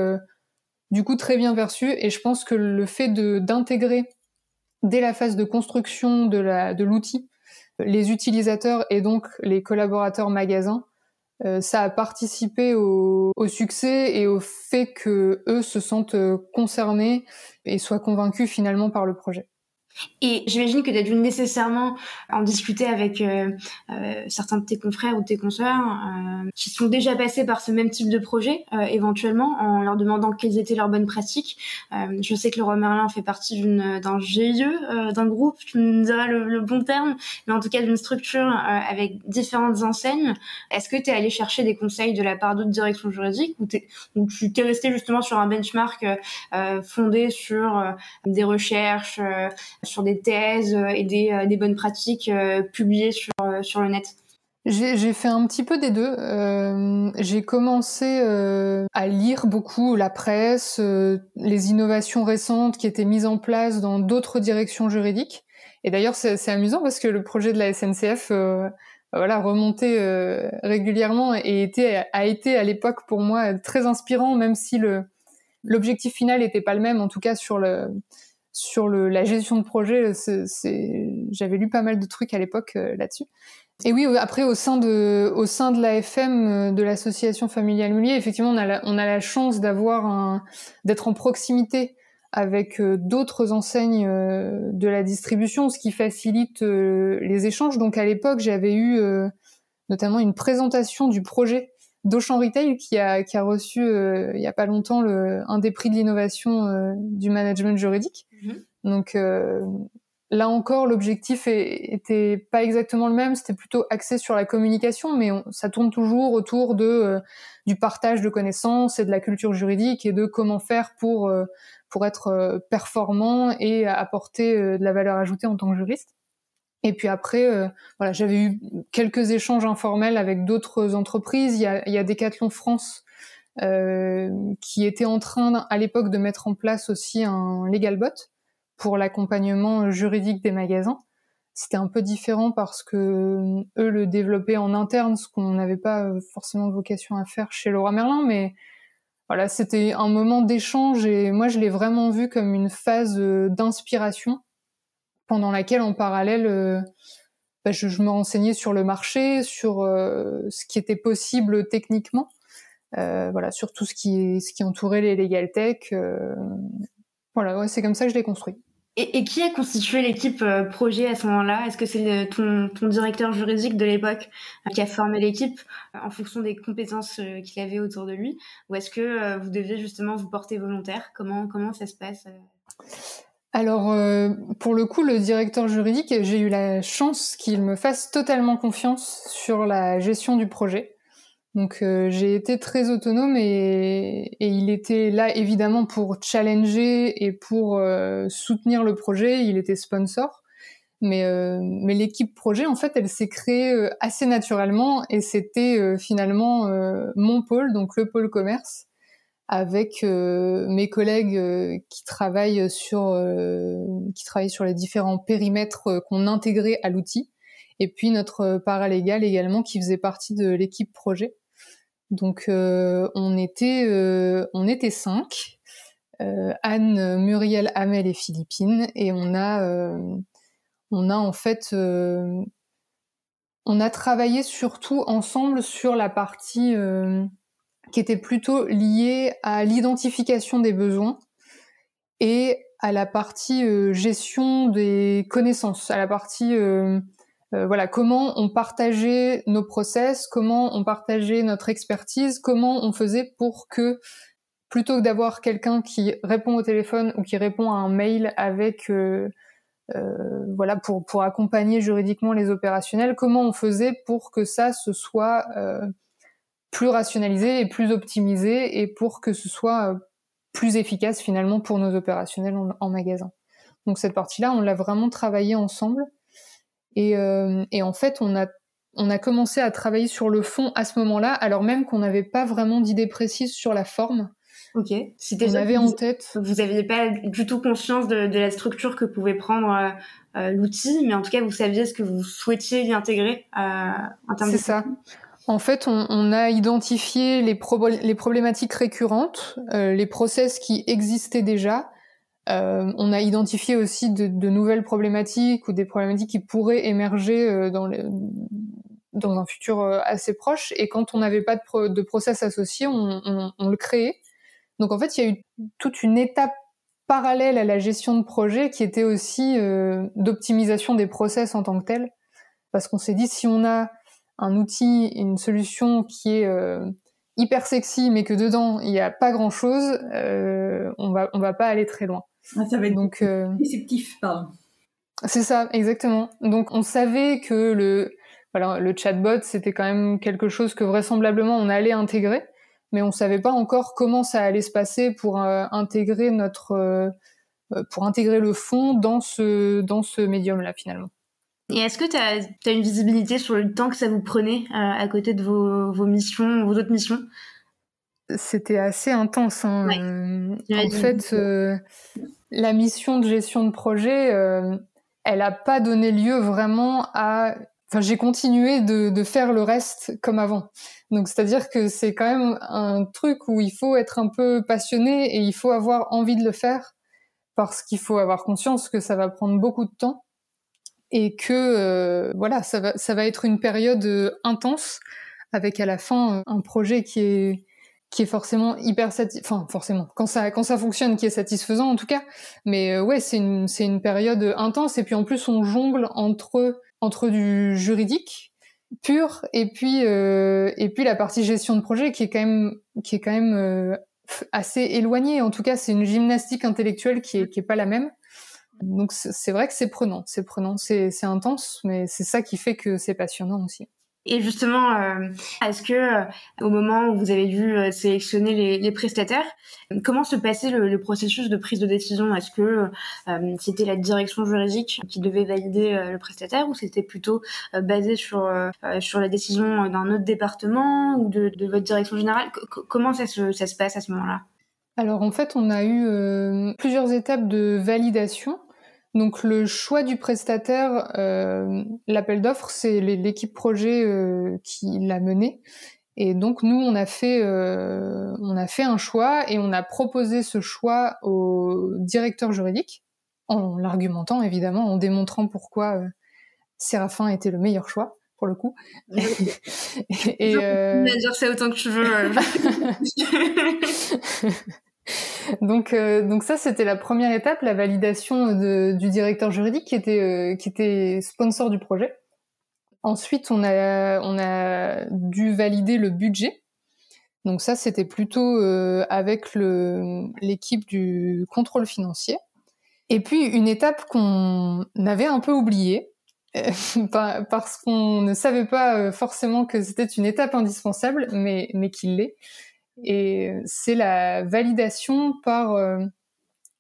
du coup très bien perçu et je pense que le fait d'intégrer dès la phase de construction de l'outil, les utilisateurs et donc les collaborateurs magasins, euh, ça a participé au, succès et au fait que eux se sentent concernés et soient convaincus finalement par le projet. Et j'imagine que tu as dû nécessairement en discuter avec euh, euh, certains de tes confrères ou tes consoeurs euh, qui sont déjà passés par ce même type de projet, euh, éventuellement, en leur demandant quelles étaient leurs bonnes pratiques. Euh, je sais que le roi Merlin fait partie d'un GIE, euh, d'un groupe, tu me diras le, le, bon terme, mais en tout cas d'une structure avec différentes enseignes. Est-ce que tu es allé chercher des conseils de la part d'autres directions juridiques ou, ou tu t'es resté justement sur un benchmark fondé sur des recherches sur des thèses euh, et des, euh, des bonnes pratiques euh, publiées sur, sur le net j'ai fait un petit peu des deux. J'ai commencé à lire beaucoup la presse, les innovations récentes qui étaient mises en place dans d'autres directions juridiques. Et d'ailleurs, c'est amusant parce que le projet de la SNCF, voilà, remonté régulièrement et était, a été à l'époque pour moi très inspirant, même si l'objectif final n'était pas le même, en tout cas sur le sur le, la gestion de projet, j'avais lu pas mal de trucs à l'époque euh, là-dessus. Et oui, après au sein de au sein de l'AFM euh, de l'association familiale Mullier, effectivement, on a la, on a la chance d'avoir d'être en proximité avec euh, d'autres enseignes de la distribution, ce qui facilite les échanges. Donc à l'époque, j'avais eu notamment une présentation du projet d'Auchan Retail qui a, qui a reçu euh, il y a pas longtemps le, un des prix de l'innovation euh, du management juridique. Mhm. Donc euh, là encore, l'objectif était pas exactement le même, c'était plutôt axé sur la communication, mais ça tourne toujours autour de du partage de connaissances et de la culture juridique et de comment faire pour pour être performant et apporter de la valeur ajoutée en tant que juriste. Et puis après, euh, voilà, j'avais eu quelques échanges informels avec d'autres entreprises. Il y a, il y a Decathlon France euh, qui était en train à l'époque de mettre en place aussi un legal bot pour l'accompagnement juridique des magasins. C'était un peu différent parce que euh, eux le développaient en interne, ce qu'on n'avait pas forcément vocation à faire chez Laura Merlin, mais voilà, c'était un moment d'échange et moi je l'ai vraiment vu comme une phase euh, d'inspiration pendant laquelle en parallèle euh, bah, je, je, me renseignais sur le marché, sur euh, ce qui était possible techniquement, euh, voilà, sur tout ce qui, entourait les legal tech. Voilà, c'est comme ça que je l'ai construit. Et, qui a constitué l'équipe projet à ce moment-là? Est-ce que c'est ton, ton, directeur juridique de l'époque qui a formé l'équipe en fonction des compétences qu'il avait autour de lui? Ou est-ce que vous deviez justement vous porter volontaire? Comment, comment ça se passe alors, euh, pour le coup, le directeur juridique, j'ai eu la chance qu'il me fasse totalement confiance sur la gestion du projet. Donc, euh, j'ai été très autonome et, et, il était là évidemment pour challenger et pour euh, soutenir le projet. Il était sponsor. Mais, mais l'équipe projet, en fait, elle s'est créée assez naturellement et c'était finalement mon pôle, donc le pôle commerce, avec euh, mes collègues euh, qui travaillent sur euh, qui travaillent sur les différents périmètres qu'on intégrait à l'outil et puis notre paralégal également qui faisait partie de l'équipe projet. Donc on était on était cinq Anne, Muriel, Amel et Philippine et on a on a en fait on a travaillé surtout ensemble sur la partie qui était plutôt lié à l'identification des besoins et à la partie euh, gestion des connaissances, à la partie euh, euh, voilà comment on partageait nos process, comment on partageait notre expertise, comment on faisait pour que plutôt que d'avoir quelqu'un qui répond au téléphone ou qui répond à un mail avec voilà pour pour accompagner juridiquement les opérationnels, comment on faisait pour que ça se soit plus rationalisé et plus optimisé et pour que ce soit euh, plus efficace finalement pour nos opérationnels en, magasin. Donc cette partie-là, on l'a vraiment travaillé ensemble. Et, euh, et, en fait, on a, on a commencé à travailler sur le fond à ce moment-là, alors même qu'on n'avait pas vraiment d'idée précise sur la forme. Ok. C'était on avait en tête. Vous n'aviez pas du tout conscience de, de, la structure que pouvait prendre euh, l'outil, mais en tout cas, vous saviez ce que vous souhaitiez y intégrer en termes de. C'est ça. En fait, on, a identifié les, problématiques récurrentes, euh, les process qui existaient déjà. Euh, on a identifié aussi de, nouvelles problématiques ou des problématiques qui pourraient émerger euh, dans, un futur assez proche. Et quand on n'avait pas de, process associé, on, on, le créait. Donc en fait, il y a eu toute une étape parallèle à la gestion de projet qui était aussi d'optimisation des process en tant que tel. Parce qu'on s'est dit, si on a un outil, une solution qui est euh, hyper sexy, mais que dedans il n'y a pas grand chose, euh, on va on va pas aller très loin. Ah, ça va être donc euh, déceptif, pardon. C'est ça, exactement. Donc on savait que le voilà, le chatbot c'était quand même quelque chose que vraisemblablement on allait intégrer, mais on savait pas encore comment ça allait se passer pour intégrer notre pour intégrer le fond dans ce dans ce médium là finalement. Et est-ce que tu as, une visibilité sur le temps que ça vous prenait euh, à côté de vos, vos missions, vos autres missions? C'était assez intense. Hein. En fait, euh, la mission de gestion de projet, euh, elle n'a pas donné lieu vraiment à... Enfin, j'ai continué de, de, faire le reste comme avant. Donc, c'est-à-dire que c'est quand même un truc où il faut être un peu passionné et il faut avoir envie de le faire parce qu'il faut avoir conscience que ça va prendre beaucoup de temps et que euh, voilà, ça va, ça va être une période euh, intense avec à la fin euh, un projet qui est qui est forcément hyper satisfaisant, enfin forcément quand ça quand ça fonctionne qui est satisfaisant en tout cas. Mais ouais c'est une c'est une période intense et puis en plus on jongle entre entre du juridique pur et puis euh, et puis la partie gestion de projet qui est quand même qui est quand même assez éloignée. En tout cas c'est une gymnastique intellectuelle qui est qui est pas la même donc c'est vrai que c'est prenant, c'est prenant, c'est intense, mais c'est ça qui fait que c'est passionnant aussi. Et justement, euh, est-ce que euh, au moment où vous avez dû euh, sélectionner les, les, prestataires, comment se passait le, le, processus de prise de décision? Est-ce que c'était la direction juridique qui devait valider le prestataire ou c'était plutôt basé sur sur la décision d'un autre département ou de, de votre direction générale? Comment ça se, ça se passe à ce moment-là? Alors en fait, on a eu plusieurs étapes de validation. Donc le choix du prestataire, euh, l'appel d'offres, c'est l'équipe projet euh, qui l'a mené. Et donc nous, on a fait, euh, on a fait un choix et on a proposé ce choix au directeur juridique, en l'argumentant évidemment, en démontrant pourquoi Séraphin était le meilleur choix pour le coup. <laughs> et, euh... dire ça autant que tu veux. <laughs> <laughs> <laughs> donc, euh, donc ça, c'était la première étape, la validation du directeur juridique qui était, euh, qui était sponsor du projet. Ensuite, on a, on a dû valider le budget. Donc ça, c'était plutôt euh, avec l'équipe du contrôle financier. Et puis une étape qu'on avait un peu oubliée, <laughs> parce qu'on ne savait pas forcément que c'était une étape indispensable, mais, mais qu'il l'est. Et c'est la validation par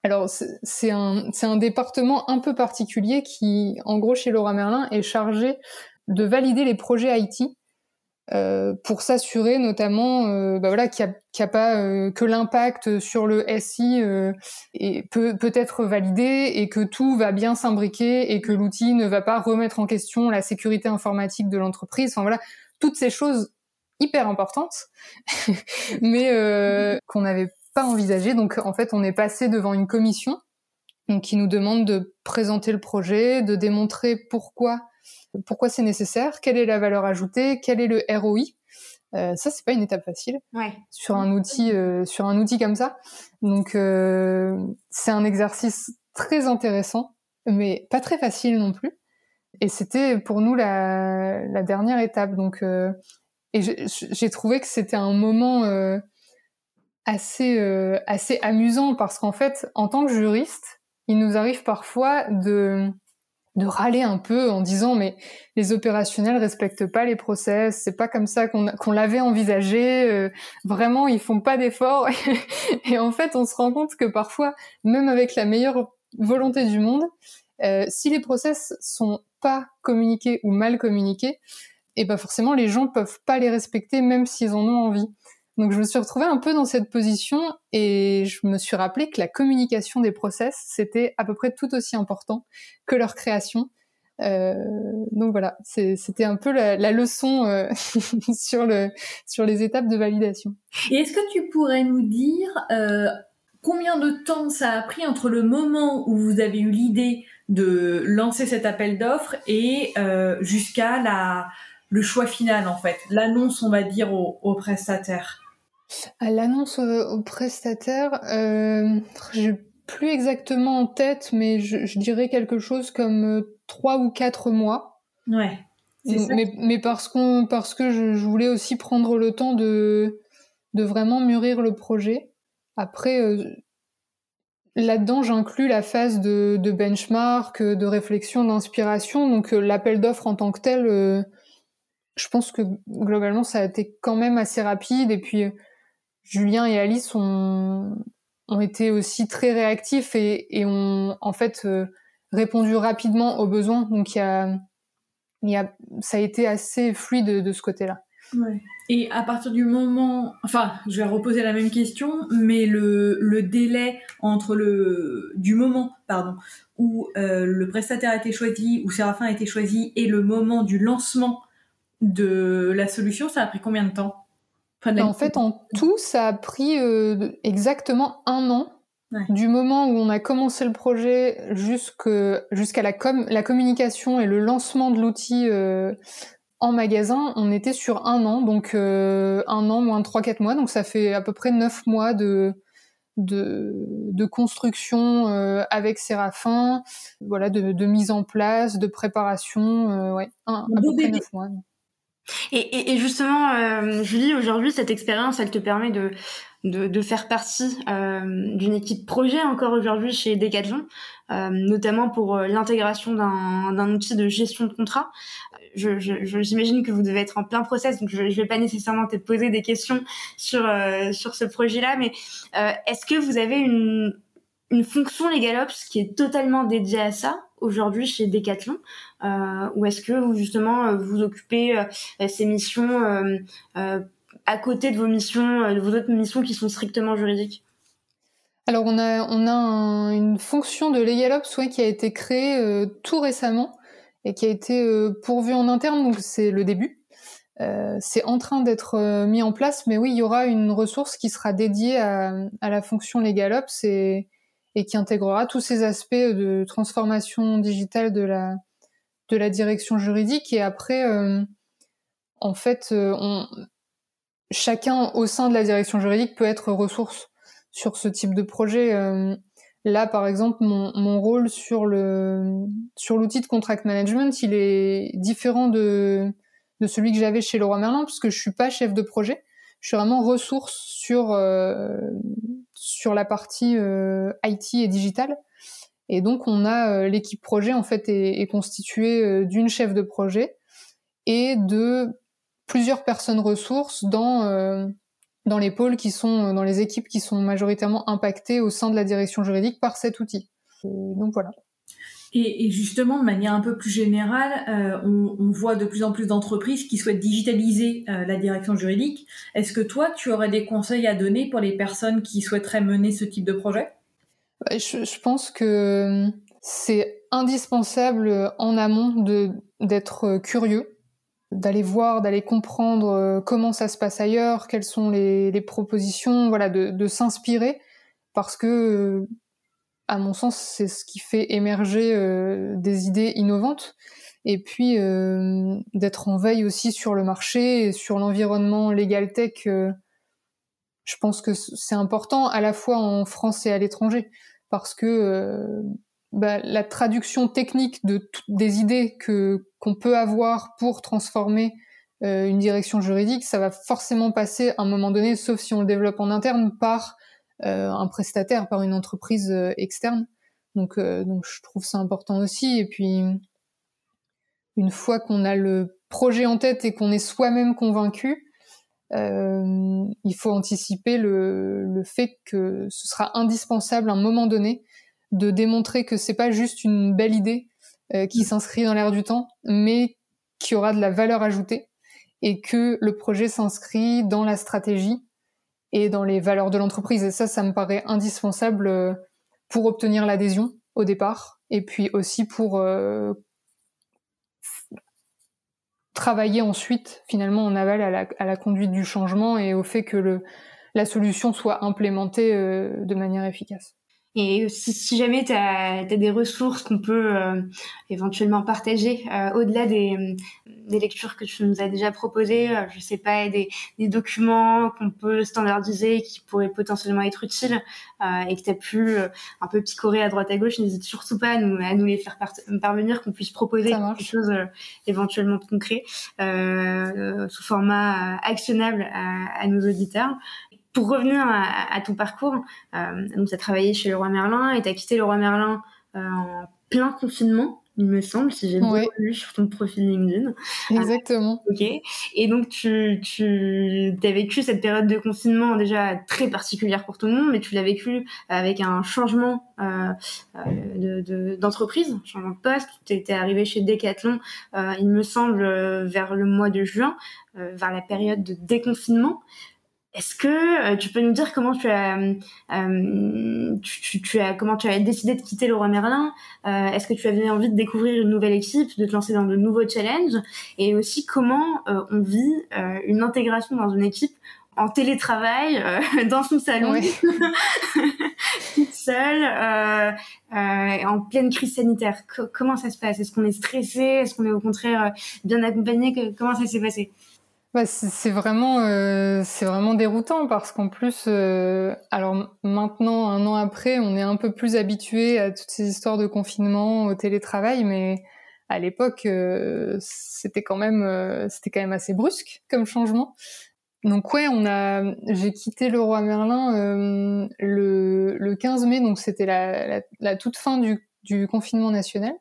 alors c'est un, un département un peu particulier qui, en gros, chez Laura Merlin, est chargé de valider les projets IT euh, pour s'assurer notamment euh, bah voilà, qu'il n'y a, pas euh, que l'impact sur le SI euh, peut, peut être validé et que tout va bien s'imbriquer et que l'outil ne va pas remettre en question la sécurité informatique de l'entreprise. Enfin voilà, toutes ces choses hyper importantes, <laughs> mais euh, qu'on n'avait pas envisagé. Donc en fait, on est passé devant une commission donc, qui nous demande de présenter le projet, de démontrer pourquoi pourquoi c'est nécessaire, quelle est la valeur ajoutée, quel est le ROI. Euh, ça, c'est pas une étape facile ouais. sur un outil euh, sur un outil comme ça. Donc euh, c'est un exercice très intéressant, mais pas très facile non plus. Et c'était pour nous la, la dernière étape. Donc et j'ai trouvé que c'était un moment euh, assez euh, assez amusant parce qu'en fait, en tant que juriste, il nous arrive parfois de de râler un peu en disant mais les opérationnels respectent pas les process, c'est pas comme ça qu'on qu'on l'avait envisagé, euh, vraiment ils font pas d'efforts. <laughs> Et en fait on se rend compte que parfois même avec la meilleure volonté du monde, euh, si les process sont pas communiqués ou mal communiqués, et ben forcément les gens peuvent pas les respecter même s'ils en ont envie. Donc je me suis retrouvée un peu dans cette position et je me suis rappelé que la communication des process, c'était à peu près tout aussi important que leur création. Euh, donc voilà, c'était un peu la, la leçon euh, <laughs> sur, le, sur les étapes de validation. Et est-ce que tu pourrais nous dire euh, combien de temps ça a pris entre le moment où vous avez eu l'idée de lancer cet appel d'offres et euh, jusqu'à la le choix final en fait, l'annonce on va dire aux au prestataires à l'annonce au, prestataire, euh, j'ai plus exactement en tête, mais je, dirais quelque chose comme euh, trois ou quatre mois. Ouais. Mais, mais, parce qu'on parce que je, voulais aussi prendre le temps de de vraiment mûrir le projet. Après, euh, là-dedans, j'inclus la phase de, de, benchmark, de réflexion, d'inspiration. Donc euh, l'appel d'offres en tant que tel, je pense que globalement, ça a été quand même assez rapide. Et puis Julien et Alice ont, été aussi très réactifs et, ont en fait euh, répondu rapidement aux besoins. Donc ça a été assez fluide de, ce côté-là. Et à partir du moment, enfin, je vais reposer la même question, mais le, le délai entre le du moment, pardon, où euh, le prestataire a été choisi, où Séraphin a été choisi, et le moment du lancement de la solution, ça a pris combien de temps? En fait, en tout, ça a pris euh, exactement un an. Du moment où on a commencé le projet jusqu'à la, com la communication et le lancement de l'outil euh, en magasin. On était sur un an, donc euh, un an moins trois quatre mois, donc ça fait à peu près neuf mois de de, de construction avec Séraphin, voilà, de, de, mise en place, de préparation, ouais, un, à peu près neuf mois. Et, et, justement, euh, Julie, aujourd'hui, cette expérience, elle te permet de, de, de faire partie euh, d'une équipe projet encore aujourd'hui chez Decathlon, euh, notamment pour euh, l'intégration d'un outil de gestion de contrat. Je, je, j'imagine que vous devez être en plein process, donc je ne vais pas nécessairement te poser des questions sur, euh, sur ce projet-là, mais euh, est-ce que vous avez une, une fonction LegalOps qui est totalement dédiée à ça? Aujourd'hui chez Decathlon euh, ou est-ce que vous justement euh, vous occupez euh, ces missions à côté de vos missions, de vos autres missions qui sont strictement juridiques? Alors on a on a une fonction de LegalOps qui a été créée tout récemment et qui a été pourvue en interne donc c'est le début. c'est en train d'être mis en place, mais oui, il y aura une ressource qui sera dédiée à, la fonction LegalOps et qui intégrera tous ces aspects de transformation digitale de la, direction juridique. Et après, euh, en fait, euh, chacun au sein de la direction juridique peut être ressource sur ce type de projet. Euh, là, par exemple, mon, rôle sur l'outil de contract management, il est différent de celui que j'avais chez Leroy Merlin, puisque je suis pas chef de projet. Je suis vraiment ressource sur sur la partie euh, IT et digital. Et donc on a l'équipe projet en fait est, est constituée d'une chef de projet et de plusieurs personnes ressources dans dans les pôles qui sont dans les équipes qui sont majoritairement impactées au sein de la direction juridique par cet outil. donc voilà. Et, justement, de manière un peu plus générale, euh, on, voit de plus en plus d'entreprises qui souhaitent digitaliser euh, la direction juridique. Est-ce que toi, tu aurais des conseils à donner pour les personnes qui souhaiteraient mener ce type de projet? Je, pense que c'est indispensable en amont d'être curieux, d'aller voir, d'aller comprendre euh, comment ça se passe ailleurs, quelles sont les, propositions, voilà, de, de s'inspirer, parce que à mon sens, c'est ce qui fait émerger euh, des idées innovantes. Et puis euh, d'être en veille aussi sur le marché et sur l'environnement legal tech. Euh, je pense que c'est important à la fois en France et à l'étranger parce que bah, la traduction technique de des idées que qu'on peut avoir pour transformer une direction juridique, ça va forcément passer à un moment donné, sauf si on le développe en interne, par euh, un prestataire par une entreprise euh, externe. Donc, euh, donc je trouve ça important aussi. Et puis, une fois qu'on a le projet en tête et qu'on est soi-même convaincu, euh, il faut anticiper le, le, fait que ce sera indispensable à un moment donné de démontrer que c'est pas juste une belle idée euh, qui s'inscrit dans l'air du temps, mais qui aura de la valeur ajoutée et que le projet s'inscrit dans la stratégie et dans les valeurs de l'entreprise. Et ça, ça me paraît indispensable euh, pour obtenir l'adhésion au départ, et puis aussi pour euh, travailler ensuite finalement en aval à la, conduite du changement et au fait que la solution soit implémentée euh, de manière efficace. Et si, si jamais tu as, des ressources qu'on peut euh, éventuellement partager, euh, au-delà des, des, lectures que tu nous as déjà proposées, euh, je sais pas, des, des documents qu'on peut standardiser qui pourraient potentiellement être utiles et que tu as pu un peu picorer à droite à gauche, n'hésite surtout pas à nous, à nous les faire parvenir, qu'on puisse proposer quelque chose éventuellement concret sous format actionnable à, à nos auditeurs pour revenir à, ton parcours, euh, donc tu as travaillé chez le roi Merlin et tu as quitté le roi Merlin euh, en plein confinement, il me semble, si j'ai bien lu sur ton profil LinkedIn. Exactement. ok. Et donc tu, tu as vécu cette période de confinement déjà très particulière pour tout le monde, mais tu l'as vécu avec un changement euh, euh d'entreprise, de, changement de poste. Tu étais arrivé chez Decathlon, euh, il me semble, euh, vers le mois de juin, vers la période de déconfinement. Est-ce que euh, tu peux nous dire comment tu as, euh, tu, as comment tu as décidé de quitter le roi Merlin? Euh, Est-ce que tu avais envie de découvrir une nouvelle équipe, de te lancer dans de nouveaux challenges? Et aussi comment on vit une intégration dans une équipe en télétravail, <laughs> dans son salon, <laughs> toute seule, en pleine crise sanitaire? comment ça se passe? Est-ce qu'on est stressé? Est-ce qu'on est au contraire bien accompagné? Comment ça s'est passé? Bah, c'est vraiment, euh, c'est vraiment déroutant parce qu'en plus, euh, alors maintenant, un an après, on est un peu plus habitué à toutes ces histoires de confinement, au télétravail, mais à l'époque, euh, c'était quand même, c'était quand même assez brusque comme changement. Donc ouais, on a, j'ai quitté le roi Merlin le, le 15 mai, donc c'était la, toute fin du, du confinement national,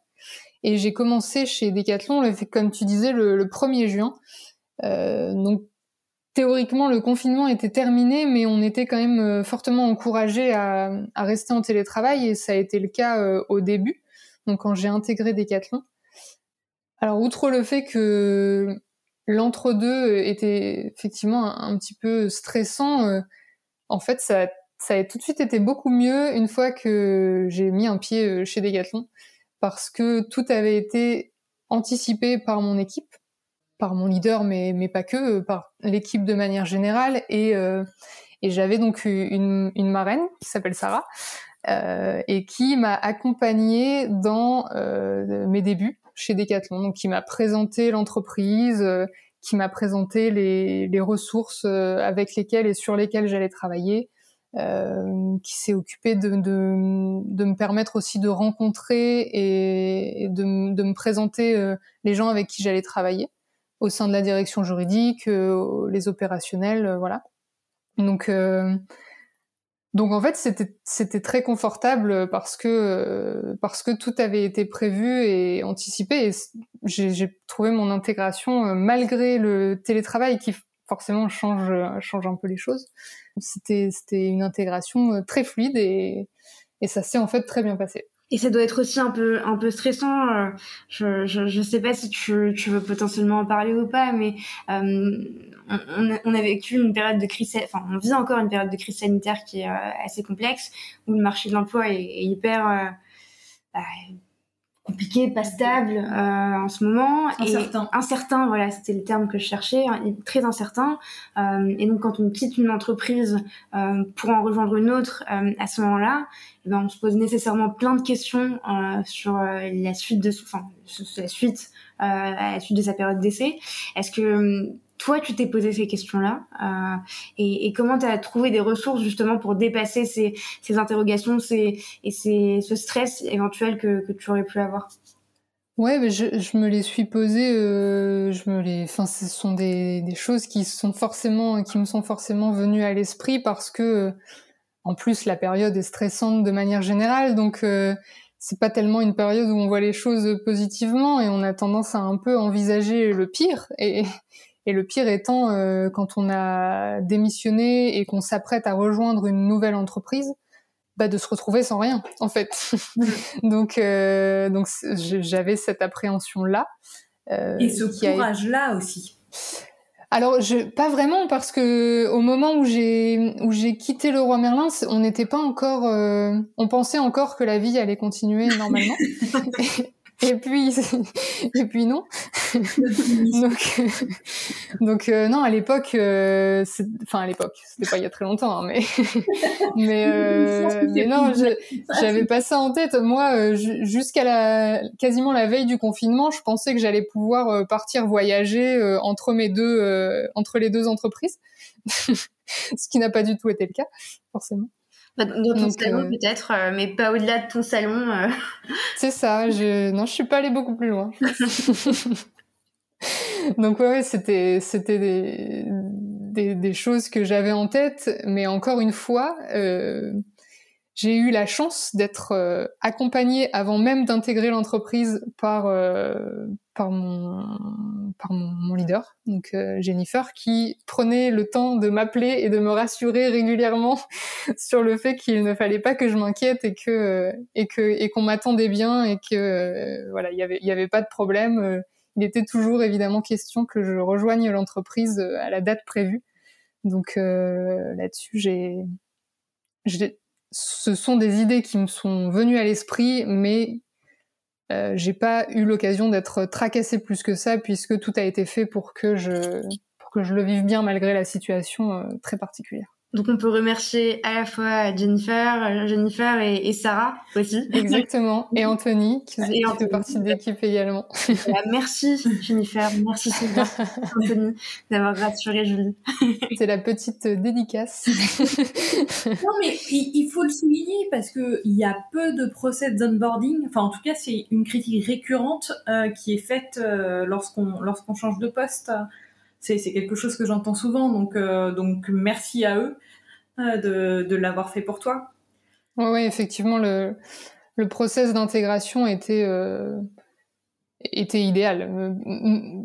et j'ai commencé chez Decathlon, comme tu disais, le, le 1er juin. Euh, donc théoriquement, le confinement était terminé, mais on était quand même euh, fortement encouragé à, rester en télétravail et ça a été le cas euh, au début. Donc quand j'ai intégré Decathlon. Alors outre le fait que l'entre-deux était effectivement un, petit peu stressant, en fait ça, ça a tout de suite été beaucoup mieux une fois que j'ai mis un pied chez Decathlon parce que tout avait été anticipé par mon équipe par mon leader, mais, mais pas que, euh, par l'équipe de manière générale. Et, euh, et j'avais donc une, une marraine qui s'appelle Sarah euh, et qui m'a accompagnée dans mes débuts chez Decathlon. Donc, qui m'a présenté l'entreprise, qui m'a présenté les, les ressources avec lesquelles et sur lesquelles j'allais travailler. Qui s'est occupé de, de, me permettre aussi de rencontrer et, de, de me présenter les gens avec qui j'allais travailler au sein de la direction juridique, euh, les opérationnels, euh, voilà. Donc, euh, Donc en fait, c'était très confortable parce que parce que tout avait été prévu et anticipé. Et j'ai trouvé mon intégration malgré le télétravail qui forcément change change un peu les choses. C'était c'était une intégration très fluide et ça s'est en fait très bien passé. Et ça doit être aussi un peu un peu stressant. Je je, je sais pas si tu tu veux potentiellement en parler ou pas, mais euh, on, on, a vécu une période de crise, enfin on vit encore une période de crise sanitaire qui est euh, assez complexe, où le marché de l'emploi est, hyper euh, bah, compliqué, pas stable euh, en ce moment. Incertain. Et incertain, voilà, c'était le terme que je cherchais, hein, très incertain. Euh, et donc quand on quitte une entreprise euh, pour en rejoindre une autre, euh, à ce moment-là, eh ben, on se pose nécessairement plein de questions sur la suite de, enfin, la suite, à la suite de sa période d'essai. Est-ce que toi, tu t'es posé ces questions-là euh, et, comment tu as trouvé des ressources justement pour dépasser ces, interrogations ces, et ce stress éventuel que, tu aurais pu avoir? Ouais, je, me les suis posées. Euh, je me les, enfin, ce sont des, choses qui sont forcément, qui me sont forcément venues à l'esprit parce que, en plus, la période est stressante de manière générale, donc euh, c'est pas tellement une période où on voit les choses positivement et on a tendance à un peu envisager le pire. Et le pire étant, euh, quand on a démissionné et qu'on s'apprête à rejoindre une nouvelle entreprise, bah, de se retrouver sans rien, en fait. <laughs> donc, euh, donc j'avais cette appréhension-là. Euh, et ce courage-là aussi. Alors, je, pas vraiment, parce que au moment où j'ai où j'ai quitté le roi Merlin, on n'était pas encore, euh, on pensait encore que la vie allait continuer <laughs> normalement. <laughs> et puis <laughs> et puis non. <laughs> Donc donc euh, non à l'époque euh, enfin à l'époque c'était pas il y a très longtemps hein, mais <laughs> mais euh, mais non j'avais pas ça en tête. Moi euh, jusqu'à la quasiment la veille du confinement je pensais que j'allais pouvoir partir voyager entre mes deux entre les deux entreprises. Ce qui n'a pas du tout été le cas forcément dans ton salon euh, peut-être, euh, mais pas au-delà de ton salon. Euh. C'est ça. Je non, je suis pas allée beaucoup plus loin. <laughs> Donc ouais, c'était c'était des, des, des choses que j'avais en tête, mais encore une fois, euh, j'ai eu la chance d'être euh, accompagnée avant même d'intégrer l'entreprise par euh, par mon par mon, leader, donc euh, Jennifer, qui prenait le temps de m'appeler et de me rassurer régulièrement <laughs> sur le fait qu'il ne fallait pas que je m'inquiète et que et que et qu'on m'attendait bien et que voilà il y avait il y avait pas de problème. il était toujours évidemment question que je rejoigne l'entreprise à la date prévue. Donc là-dessus j'ai j'ai ce sont des idées qui me sont venues à l'esprit, mais euh, j'ai pas eu l'occasion d'être tracassée plus que ça, puisque tout a été fait pour que je, pour que je le vive bien malgré la situation euh, très particulière. Donc on peut remercier à la fois Jennifer, euh, Jennifer et, Sarah aussi. <laughs> Exactement. Et Anthony qui, fait partie de l'équipe également. merci Jennifer, merci Sylvain, <laughs> Anthony d'avoir rassuré Julie. <laughs> C'est la petite dédicace. non mais il, faut le souligner parce que il y a peu de procès d'onboarding. Enfin en tout cas c'est une critique récurrente euh, qui est faite euh, lorsqu'on lorsqu'on change de poste c'est quelque chose que j'entends souvent. Donc, euh, donc merci à eux euh, de, de l'avoir fait pour toi. Oui, ouais, effectivement, le, le process d'intégration était, euh, était idéal.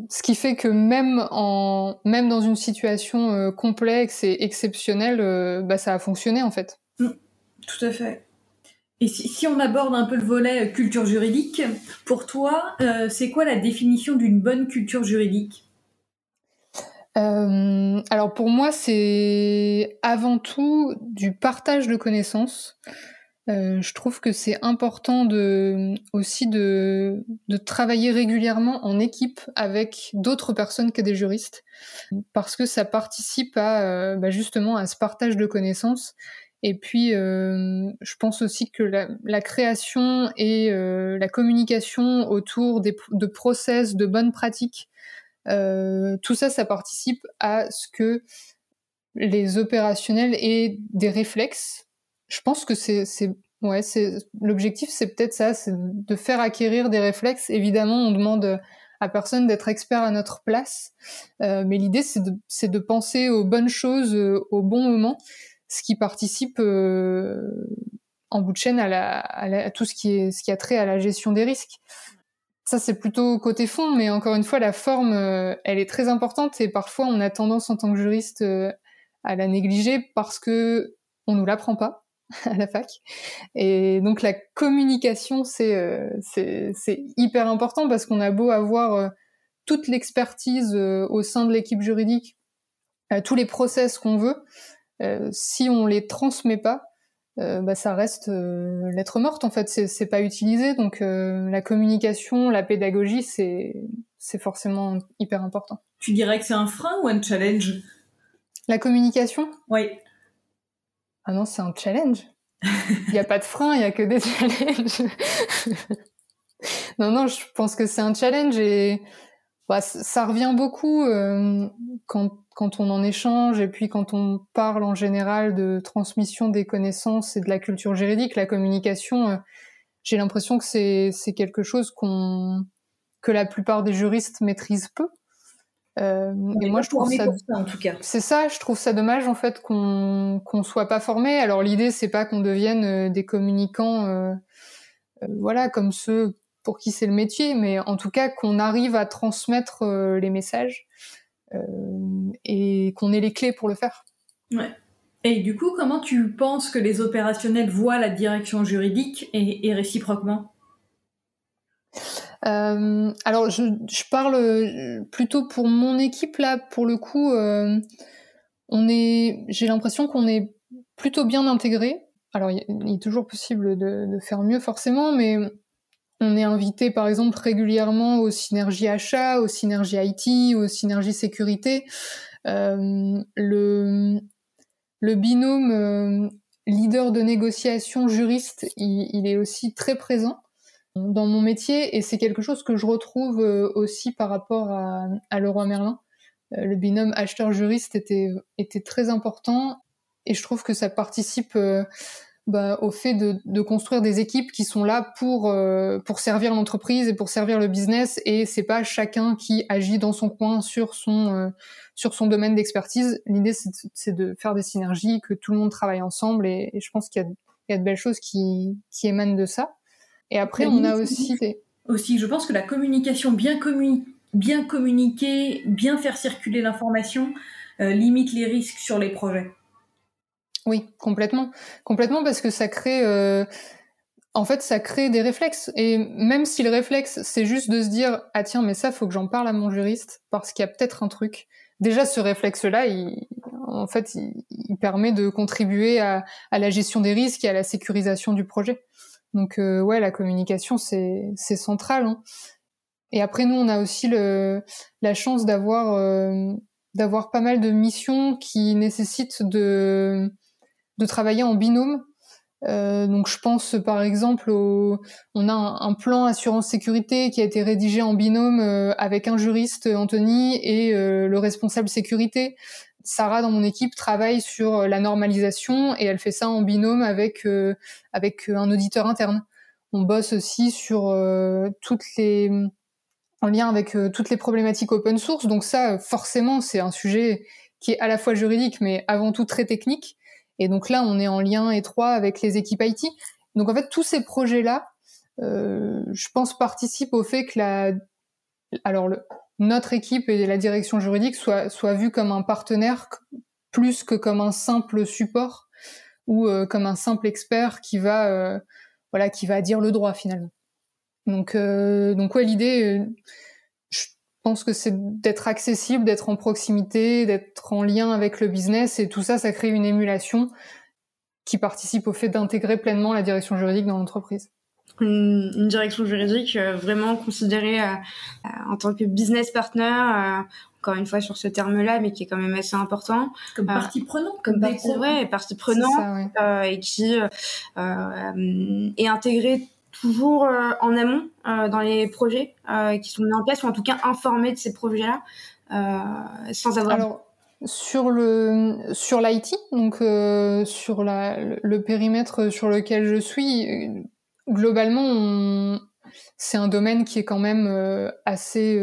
Ce qui fait que même, en, même dans une situation complexe et exceptionnelle, bah, ça a fonctionné en fait. Mmh, tout à fait. Et si, si, on aborde un peu le volet culture juridique, pour toi, c'est quoi la définition d'une bonne culture juridique? Euh, alors pour moi, c'est avant tout du partage de connaissances. Euh, je trouve que c'est important de, aussi de, de, travailler régulièrement en équipe avec d'autres personnes que des juristes, parce que ça participe à euh, bah justement à ce partage de connaissances. Et puis, euh, je pense aussi que la, la création et euh, la communication autour des, de process, de bonnes pratiques tout ça, ça participe à ce que les opérationnels aient des réflexes. Je pense que c'est, l'objectif, c'est peut-être ça, c'est de faire acquérir des réflexes. Évidemment, on demande à personne d'être expert à notre place, euh, mais l'idée, c'est de, penser aux bonnes choses euh, au bon moment. ce qui participe en bout de chaîne à, tout ce qui, est, ce qui a trait à la gestion des risques. Ça, c'est plutôt côté fond, mais encore une fois, la forme, euh, elle est très importante et parfois on a tendance en tant que juriste euh, à la négliger parce que on nous l'apprend pas <laughs> à la fac. Et donc la communication, c'est euh, c'est hyper important parce qu'on a beau avoir toute l'expertise au sein de l'équipe juridique, tous les process qu'on veut, si on les transmet pas, euh, bah, ça reste euh, lettre morte en fait, c'est pas utilisé. Donc euh, la communication, la pédagogie, c'est c'est forcément hyper important. Tu dirais que c'est un frein ou un challenge? La communication? Oui. Ah non, c'est un challenge. Il n'y a pas de frein, il y a que des <laughs> challenges. non, non, je pense que c'est un challenge et bah, ça revient beaucoup quand quand on en échange et puis quand on parle en général de transmission des connaissances et de la culture juridique, la communication, euh, j'ai l'impression que c'est c'est quelque chose qu'on que la plupart des juristes maîtrisent peu. Euh, et moi, je trouve ça, en tout cas. C'est ça, je trouve ça dommage en fait qu'on qu'on soit pas formé. Alors l'idée, c'est pas qu'on devienne euh, des communicants, euh, euh, voilà, comme ceux pour qui c'est le métier, mais en tout cas qu'on arrive à transmettre les messages euh, et qu'on ait les clés pour le faire. Ouais. Et du coup, comment tu penses que les opérationnels voient la direction juridique et, réciproquement? Euh, alors, je, je, parle plutôt pour mon équipe là. Pour le coup, euh, on est, j'ai l'impression qu'on est plutôt bien intégré. Alors, il, est toujours possible de, de, faire mieux forcément, mais on est invité par exemple régulièrement aux synergies achats, aux synergies IT, aux synergies sécurité. Euh, le, le binôme euh, leader de négociation juriste, il, est aussi très présent dans mon métier et c'est quelque chose que je retrouve euh, aussi par rapport à, à Leroy Merlin. le binôme acheteur-juriste était, était très important et je trouve que ça participe bah, au fait de, de, construire des équipes qui sont là pour euh, pour servir l'entreprise et pour servir le business et c'est pas chacun qui agit dans son coin sur son euh, sur son domaine d'expertise. L'idée c'est de, faire des synergies, que tout le monde travaille ensemble et, je pense qu'il y, y a, de belles choses qui qui émanent de ça. Et après on a aussi des... aussi je pense que la communication bien communi bien communiquer, bien faire circuler l'information euh, limite les risques sur les projets. Oui, complètement, complètement parce que ça crée, euh, en fait, ça crée des réflexes. Et même si le réflexe, c'est juste de se dire ah tiens, mais ça, faut que j'en parle à mon juriste parce qu'il y a peut-être un truc. Déjà, ce réflexe-là, en fait, il, permet de contribuer à, la gestion des risques et à la sécurisation du projet. Donc euh, ouais, la communication, c'est central. Hein. Et après, nous, on a aussi la chance d'avoir euh, d'avoir pas mal de missions qui nécessitent de de travailler en binôme. Euh, donc je pense par exemple au, on a un, plan assurance sécurité qui a été rédigé en binôme euh, avec un juriste Anthony et euh, le responsable sécurité. Sarah dans mon équipe travaille sur la normalisation et elle fait ça en binôme avec avec un auditeur interne. On bosse aussi sur toutes les en lien avec toutes les problématiques open source. Donc ça forcément c'est un sujet qui est à la fois juridique mais avant tout très technique et donc là, on est en lien étroit avec les équipes IT. Donc en fait, tous ces projets-là, euh, je pense, participent au fait que la, alors notre équipe et la direction juridique soient, soient comme un partenaire plus que comme un simple support ou euh, comme un simple expert qui va, euh, voilà, qui va dire le droit finalement. Donc, donc l'idée, pense que c'est d'être accessible, d'être en proximité, d'être en lien avec le business et tout ça, ça crée une émulation qui participe au fait d'intégrer pleinement la direction juridique dans l'entreprise. Une, direction juridique euh, vraiment considérée euh, euh, en tant que business partner, encore une fois sur ce terme-là, mais qui est quand même assez important. Comme partie prenante. Comme partie, ouais, partie prenante et qui est intégrée toujours euh, en amont euh, dans les projets euh, qui sont mis en place ou en tout cas informés de ces projets-là sans avoir. Alors sur le sur l'IT donc sur la, le périmètre sur lequel je suis globalement c'est un domaine qui est quand même assez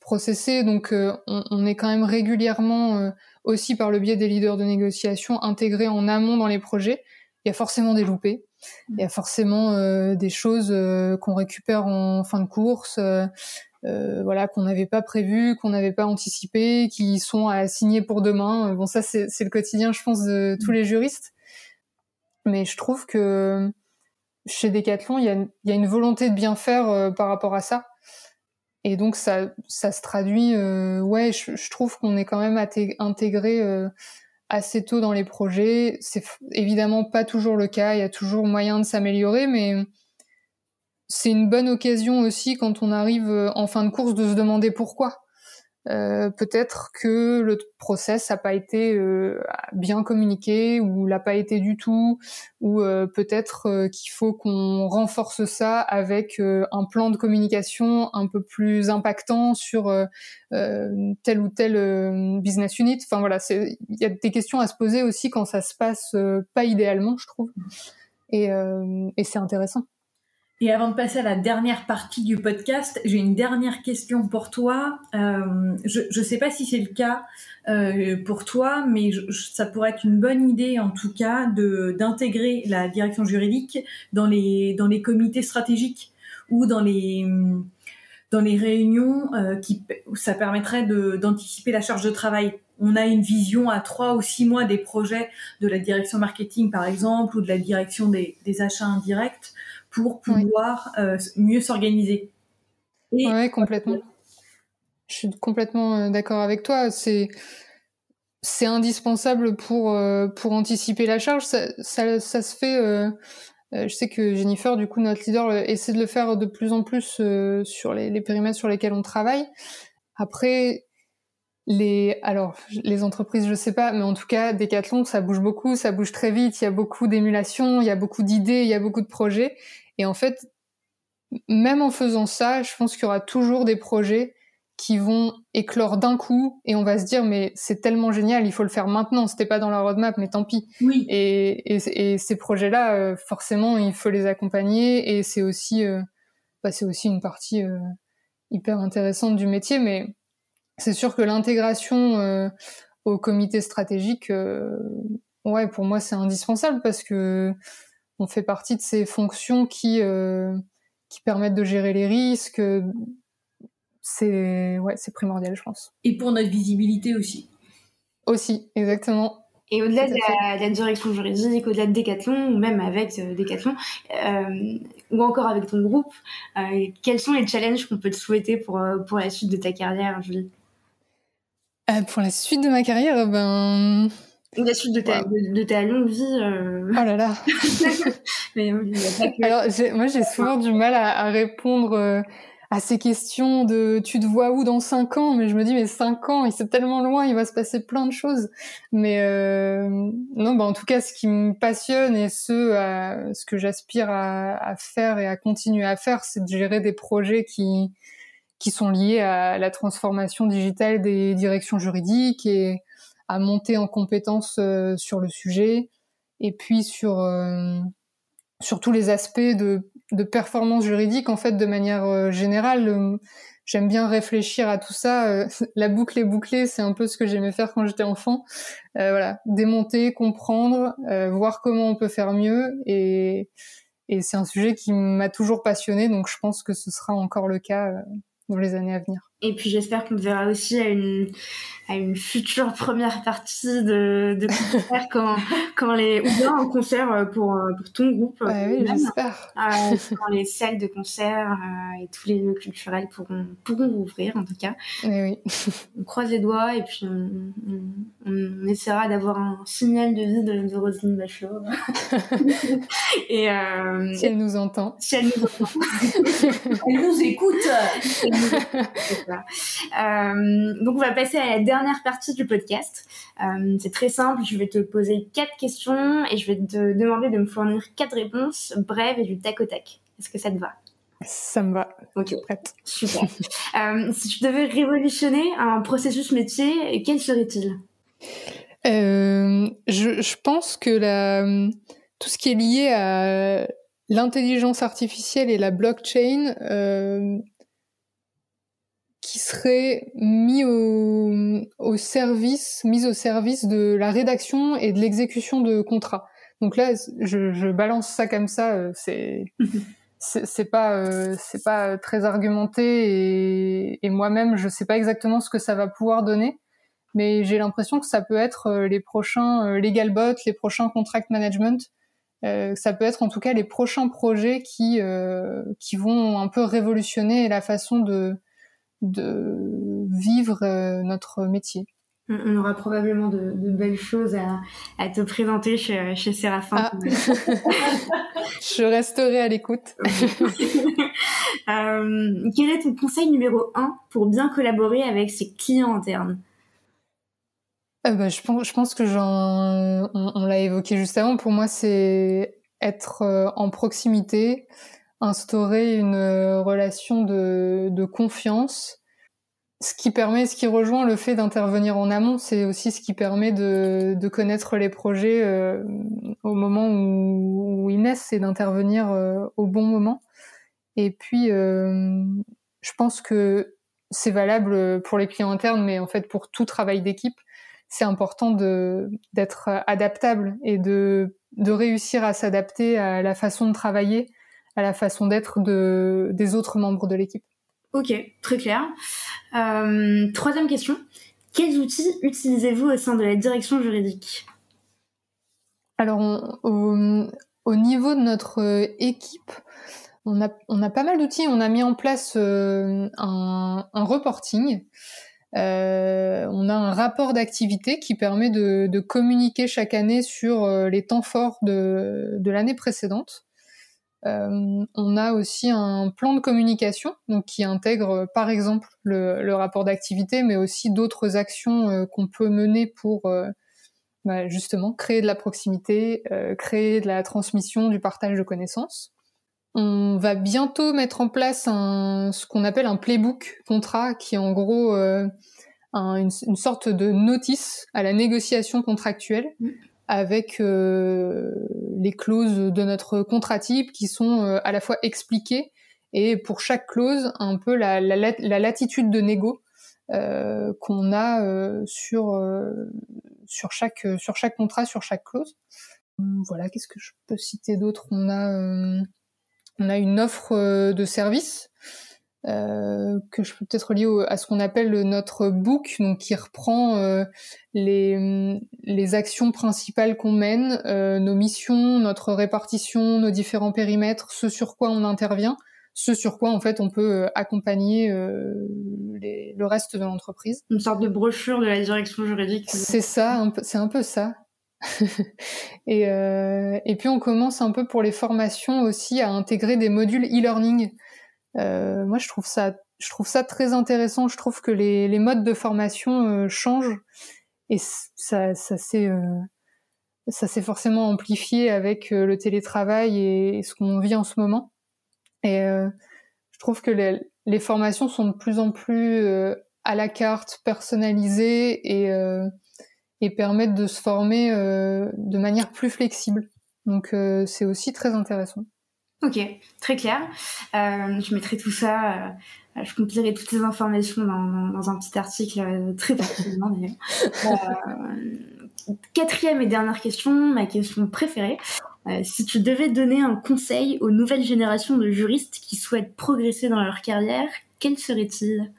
processé. Donc, on, on, est quand même régulièrement aussi par le biais des leaders de négociation intégrés en amont dans les projets. Il y a forcément des loupés. Il y a forcément des choses qu'on récupère en fin de course, euh, voilà, qu'on n'avait pas prévu, qu'on n'avait pas anticipé, qui sont à signer pour demain. Bon, ça c'est le quotidien, je pense, de tous les juristes. Mais je trouve que chez Decathlon, il y a, y a, une volonté de bien faire euh, par rapport à ça. Et donc ça, ça se traduit. Euh, ouais, je, je trouve qu'on est quand même intégré euh, assez tôt dans les projets. C'est évidemment pas toujours le cas. Il y a toujours moyen de s'améliorer, mais c'est une bonne occasion aussi quand on arrive euh, en fin de course de se demander pourquoi. Euh, peut-être que le process n'a pas été euh, bien communiqué ou l'a pas été du tout, ou peut-être qu'il faut qu'on renforce ça avec un plan de communication un peu plus impactant sur tel ou tel business unit. Enfin voilà, il y a des questions à se poser aussi quand ça se passe pas idéalement, je trouve, et, et c'est intéressant. Et avant de passer à la dernière partie du podcast, j'ai une dernière question pour toi. Euh, je ne sais pas si c'est le cas euh, pour toi, mais ça pourrait être une bonne idée en tout cas de d'intégrer la direction juridique dans les dans les comités stratégiques ou dans les dans les réunions euh, qui ça permettrait d'anticiper la charge de travail. On a une vision à trois ou six mois des projets de la direction marketing par exemple ou de la direction des, des achats indirects pour pouvoir euh, mieux s'organiser. Oui, complètement. Je suis complètement euh, d'accord avec toi. C'est c'est indispensable pour euh, pour anticiper la charge. Ça, ça, ça se fait. je sais que Jennifer, du coup, notre leader, essaie de le faire de plus en plus sur les, les, périmètres sur lesquels on travaille. Après, les, alors, les entreprises, je sais pas, mais en tout cas, Decathlon, ça bouge beaucoup, ça bouge très vite. Il y a beaucoup d'émulation, il y a beaucoup d'idées, il y a beaucoup de projets. Et en fait, même en faisant ça, je pense qu'il y aura toujours des projets qui vont éclore d'un coup et on va se dire mais c'est tellement génial, il faut le faire maintenant. C'était pas dans la roadmap, mais tant pis. Oui. Et, et, ces projets-là, euh, forcément, il faut les accompagner et c'est aussi, euh, bah, c'est aussi une partie euh, hyper intéressante du métier. Mais c'est sûr que l'intégration au comité stratégique, ouais, pour moi c'est indispensable parce que on fait partie de ces fonctions qui euh, qui permettent de gérer les risques. C'est ouais, c'est primordial, je pense. Et pour notre visibilité aussi. Aussi, exactement. Et au-delà de, la, direction juridique, au-delà de Decathlon, ou même avec euh, Decathlon, euh, ou encore avec ton groupe, quels sont les challenges qu'on peut te souhaiter pour, pour la suite de ta carrière, Julie? Pour la suite de ma carrière, ben, la suite de ta, de, ta longue vie. Euh... Oh là là. <laughs> mais, Alors, moi, j'ai souvent du mal à, à répondre euh, à ces questions de tu te vois où dans cinq ans? Mais je me dis, mais cinq ans, c'est tellement loin, il va se passer plein de choses. Mais euh, non, bah, en tout cas, ce qui me passionne et ce, à, ce que j'aspire à, à, faire et à continuer à faire, c'est de gérer des projets qui qui sont liés à la transformation digitale des directions juridiques et à monter en compétences euh, sur le sujet et puis sur euh, sur tous les aspects de, de performance juridique en fait de manière euh, générale. J'aime bien réfléchir à tout ça <laughs> la boucle est bouclée c'est un peu ce que j'aimais faire quand j'étais enfant. Voilà démonter comprendre voir comment on peut faire mieux et et c'est un sujet qui m'a toujours passionné donc je pense que ce sera encore le cas dans les années à venir et puis j'espère qu'on te verra aussi à une, à une future première partie de, de concert <laughs> quand, quand les, ou bien un concert euh, pour, euh, pour ton groupe. oui, j'espère. Euh, <laughs> quand les salles de concert et tous les lieux culturels pourront, pourront rouvrir en tout cas. Oui, oui. On croise les doigts et puis on, on, essaiera d'avoir un signal de vie de, de Roselyne Bachelot. <laughs> et, si elle nous entend. Si elle nous entend. elle nous écoute. Elle nous écoute. Euh, donc on va passer à la dernière partie du podcast. Euh, c'est très simple, je vais te poser quatre questions et je vais te demander de me fournir quatre réponses brèves et du tac au tac. Est-ce que ça te va? Ça me va. Ok, prête. Super. euh, si tu devais révolutionner un processus métier, quel serait-il? Je, je, pense que la, tout ce qui est lié à l'intelligence artificielle et la blockchain, qui serait mis au, au service, mise au service de la rédaction et de l'exécution de contrats. Donc là, je, je, balance ça comme ça, euh, <laughs> c'est c'est pas euh, c'est pas très argumenté et, et moi-même je sais pas exactement ce que ça va pouvoir donner, mais j'ai l'impression que ça peut être euh, les prochains legal bot, les prochains contract management, ça peut être en tout cas les prochains projets qui qui vont un peu révolutionner la façon de de vivre notre métier on aura probablement de, belles choses à, te présenter chez, chez Séraphin. Ah. <laughs> Je resterai à l'écoute. <laughs> Euh, quel est ton conseil numéro un pour bien collaborer avec ses clients internes? Euh, bah, je, pense, je pense que j'en, on, l'a évoqué juste avant. Pour moi, c'est être euh, en proximité, instaurer une relation de, de confiance ce qui permet, ce qui rejoint le fait d'intervenir en amont, c'est aussi ce qui permet de, de connaître les projets euh, au moment où, où ils naissent et d'intervenir euh, au bon moment. Et puis, euh, je pense que c'est valable pour les clients internes, mais en fait pour tout travail d'équipe, c'est important d'être adaptable et de de réussir à s'adapter à la façon de travailler, à la façon d'être de des autres membres de l'équipe. Ok, très clair. Euh, troisième question. Quels outils utilisez-vous au sein de la direction juridique? Alors, au, niveau de notre euh, équipe, on a, on a pas mal d'outils. On a mis en place euh, un, reporting. on a un rapport d'activité qui permet de, de, communiquer chaque année sur les temps forts de, de l'année précédente. Euh, on a aussi un plan de communication donc qui intègre par exemple le, rapport d'activité, mais aussi d'autres actions euh, qu'on peut mener pour euh, bah, justement créer de la proximité, créer de la transmission, du partage de connaissances. On va bientôt mettre en place un, ce qu'on appelle un playbook contrat, qui est en gros une, une, sorte de notice à la négociation contractuelle. Mmh avec euh, les clauses de notre contrat type qui sont euh, à la fois expliquées et pour chaque clause un peu la, latitude de négo euh, qu'on a sur sur chaque sur chaque contrat sur chaque clause. Voilà, qu'est-ce que je peux citer d'autre? On on a une offre de service euh, que je peux peut-être lier à ce qu'on appelle notre book, donc qui reprend euh, les, les actions principales qu'on mène, euh, nos missions, notre répartition, nos différents périmètres, ce sur quoi on intervient, ce sur quoi en fait on peut accompagner les, le reste de l'entreprise. Une sorte de brochure de la direction juridique. C'est ça, c'est un peu ça. <laughs> et, et puis on commence un peu pour les formations aussi à intégrer des modules e-learning. Euh, moi, je trouve ça, je trouve ça très intéressant. Je trouve que les, les modes de formation euh, changent et ça, ça s'est, euh, ça s'est forcément amplifié avec le télétravail et, ce qu'on vit en ce moment. Et je trouve que les, les, formations sont de plus en plus à la carte, personnalisées et, et permettent de se former de manière plus flexible. Donc c'est aussi très intéressant. Ok, très clair. Euh, je mettrai tout ça, euh, je compilerai toutes les informations dans, un petit article euh, très facilement <laughs> d'ailleurs. Quatrième et dernière question, ma question préférée. Si tu devais donner un conseil aux nouvelles générations de juristes qui souhaitent progresser dans leur carrière, quel serait-il?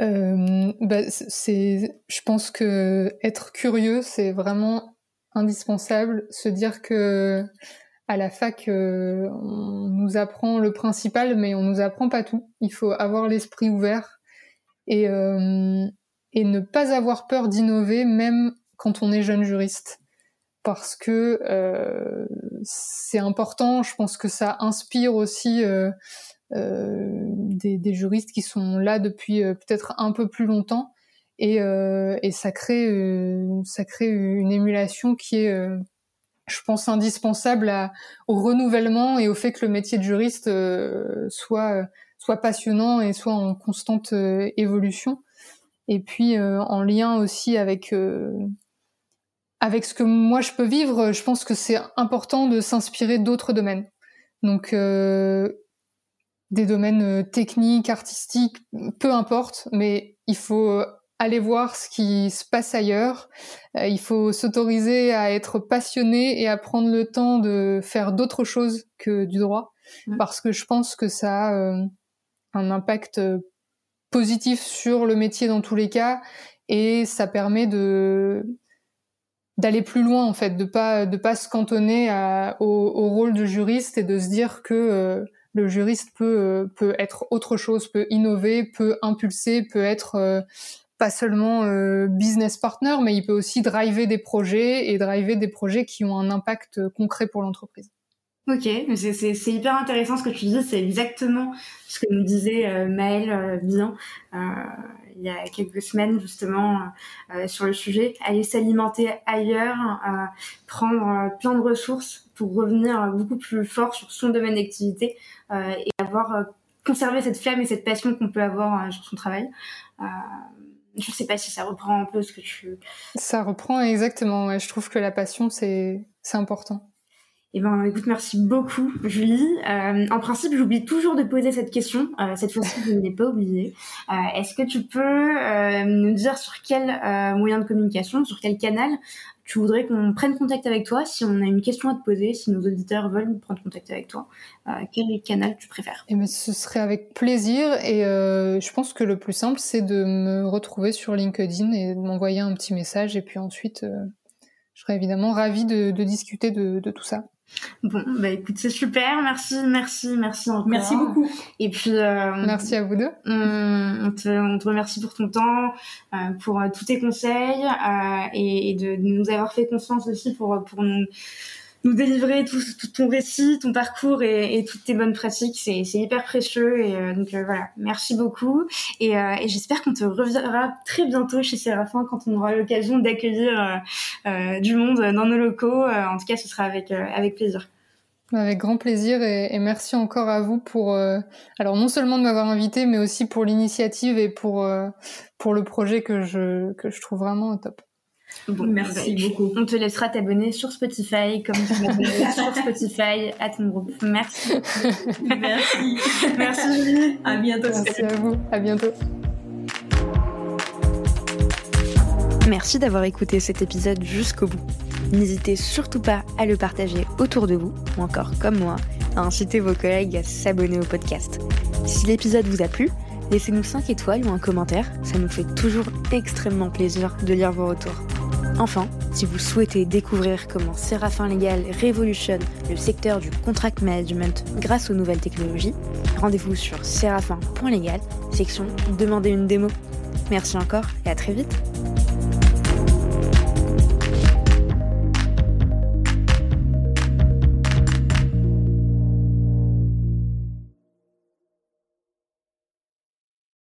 Bah, c'est, je pense que être curieux, c'est vraiment indispensable. Se dire que à la fac, euh, on nous apprend le principal, mais on nous apprend pas tout. Il faut avoir l'esprit ouvert et, euh, et ne pas avoir peur d'innover, même quand on est jeune juriste, parce que euh, c'est important. Je pense que ça inspire aussi des, des, juristes qui sont là depuis peut-être un peu plus longtemps, et, et ça crée ça crée une émulation qui est je pense, indispensable à, au renouvellement et au fait que le métier de juriste euh, soit, soit passionnant et soit en constante euh, évolution. Et puis, euh, en lien aussi avec, avec ce que moi je peux vivre, je pense que c'est important de s'inspirer d'autres domaines. Donc, des domaines techniques, artistiques, peu importe, mais il faut aller voir ce qui se passe ailleurs. il faut s'autoriser à être passionné et à prendre le temps de faire d'autres choses que du droit, mmh. parce que je pense que ça a un impact positif sur le métier dans tous les cas et ça permet de d'aller plus loin en fait, de pas de pas se cantonner au, rôle de juriste et de se dire que euh, le juriste peut euh, peut être autre chose, peut innover, peut impulser, peut être euh, pas seulement business partner, mais il peut aussi driver des projets et driver des projets qui ont un impact concret pour l'entreprise. Ok, c'est hyper intéressant ce que tu dis, c'est exactement ce que nous disait euh, Maëlle euh, bien euh, il y a quelques semaines justement euh, sur le sujet. Aller s'alimenter ailleurs, prendre plein de ressources pour revenir beaucoup plus fort sur son domaine d'activité et avoir conservé cette flamme et cette passion qu'on peut avoir sur son travail. Je sais pas si ça reprend un peu ce que tu... Ça reprend exactement, je trouve que la passion c'est important. Eh ben, écoute, merci beaucoup, Julie. Euh, en principe, j'oublie toujours de poser cette question. Euh, cette fois-ci, je ne l'ai pas oubliée. Euh, Est-ce que tu peux nous dire sur quel moyen de communication, sur quel canal tu voudrais qu'on prenne contact avec toi si on a une question à te poser, si nos auditeurs veulent prendre contact avec toi Quel canal tu préfères? Eh ben, Ce serait avec plaisir et je pense que le plus simple, c'est de me retrouver sur LinkedIn et de m'envoyer un petit message et puis ensuite, je serais évidemment ravie de, discuter de tout ça. Bon, bah écoute, c'est super. Merci, merci, merci encore. Merci beaucoup. Et puis, euh, merci à vous deux. On, te, on, te, remercie pour ton temps, euh, pour euh, tous tes conseils euh, et, et de, de, nous avoir fait confiance aussi pour pour nous nous délivrer tout, tout, ton récit, ton parcours et, et toutes tes bonnes pratiques. C'est, hyper précieux. Et euh, donc euh, voilà, merci beaucoup. Et, euh, et j'espère qu'on te reviendra très bientôt chez Séraphin quand on aura l'occasion d'accueillir du monde dans nos locaux. en tout cas, ce sera avec, avec plaisir. Avec grand plaisir et, et, merci encore à vous pour alors non seulement de m'avoir invité mais aussi pour l'initiative et pour pour le projet que je que je trouve vraiment top. Bon, Merci bah, beaucoup. On te laissera t'abonner sur Spotify, comme tu m'as <laughs> sur Spotify à ton groupe. Merci. Merci. Merci À bientôt. Merci à vous. À bientôt. Merci d'avoir écouté cet épisode jusqu'au bout. N'hésitez surtout pas à le partager autour de vous, ou encore comme moi, à inciter vos collègues à s'abonner au podcast. Si l'épisode vous a plu, laissez-nous 5 étoiles ou un commentaire, ça nous fait toujours extrêmement plaisir de lire vos retours. Enfin, si vous souhaitez découvrir comment Séraphin Légal révolutionne le secteur du contract management grâce aux nouvelles technologies, rendez-vous sur séraphin.légal, section Demandez une démo. Merci encore et à très vite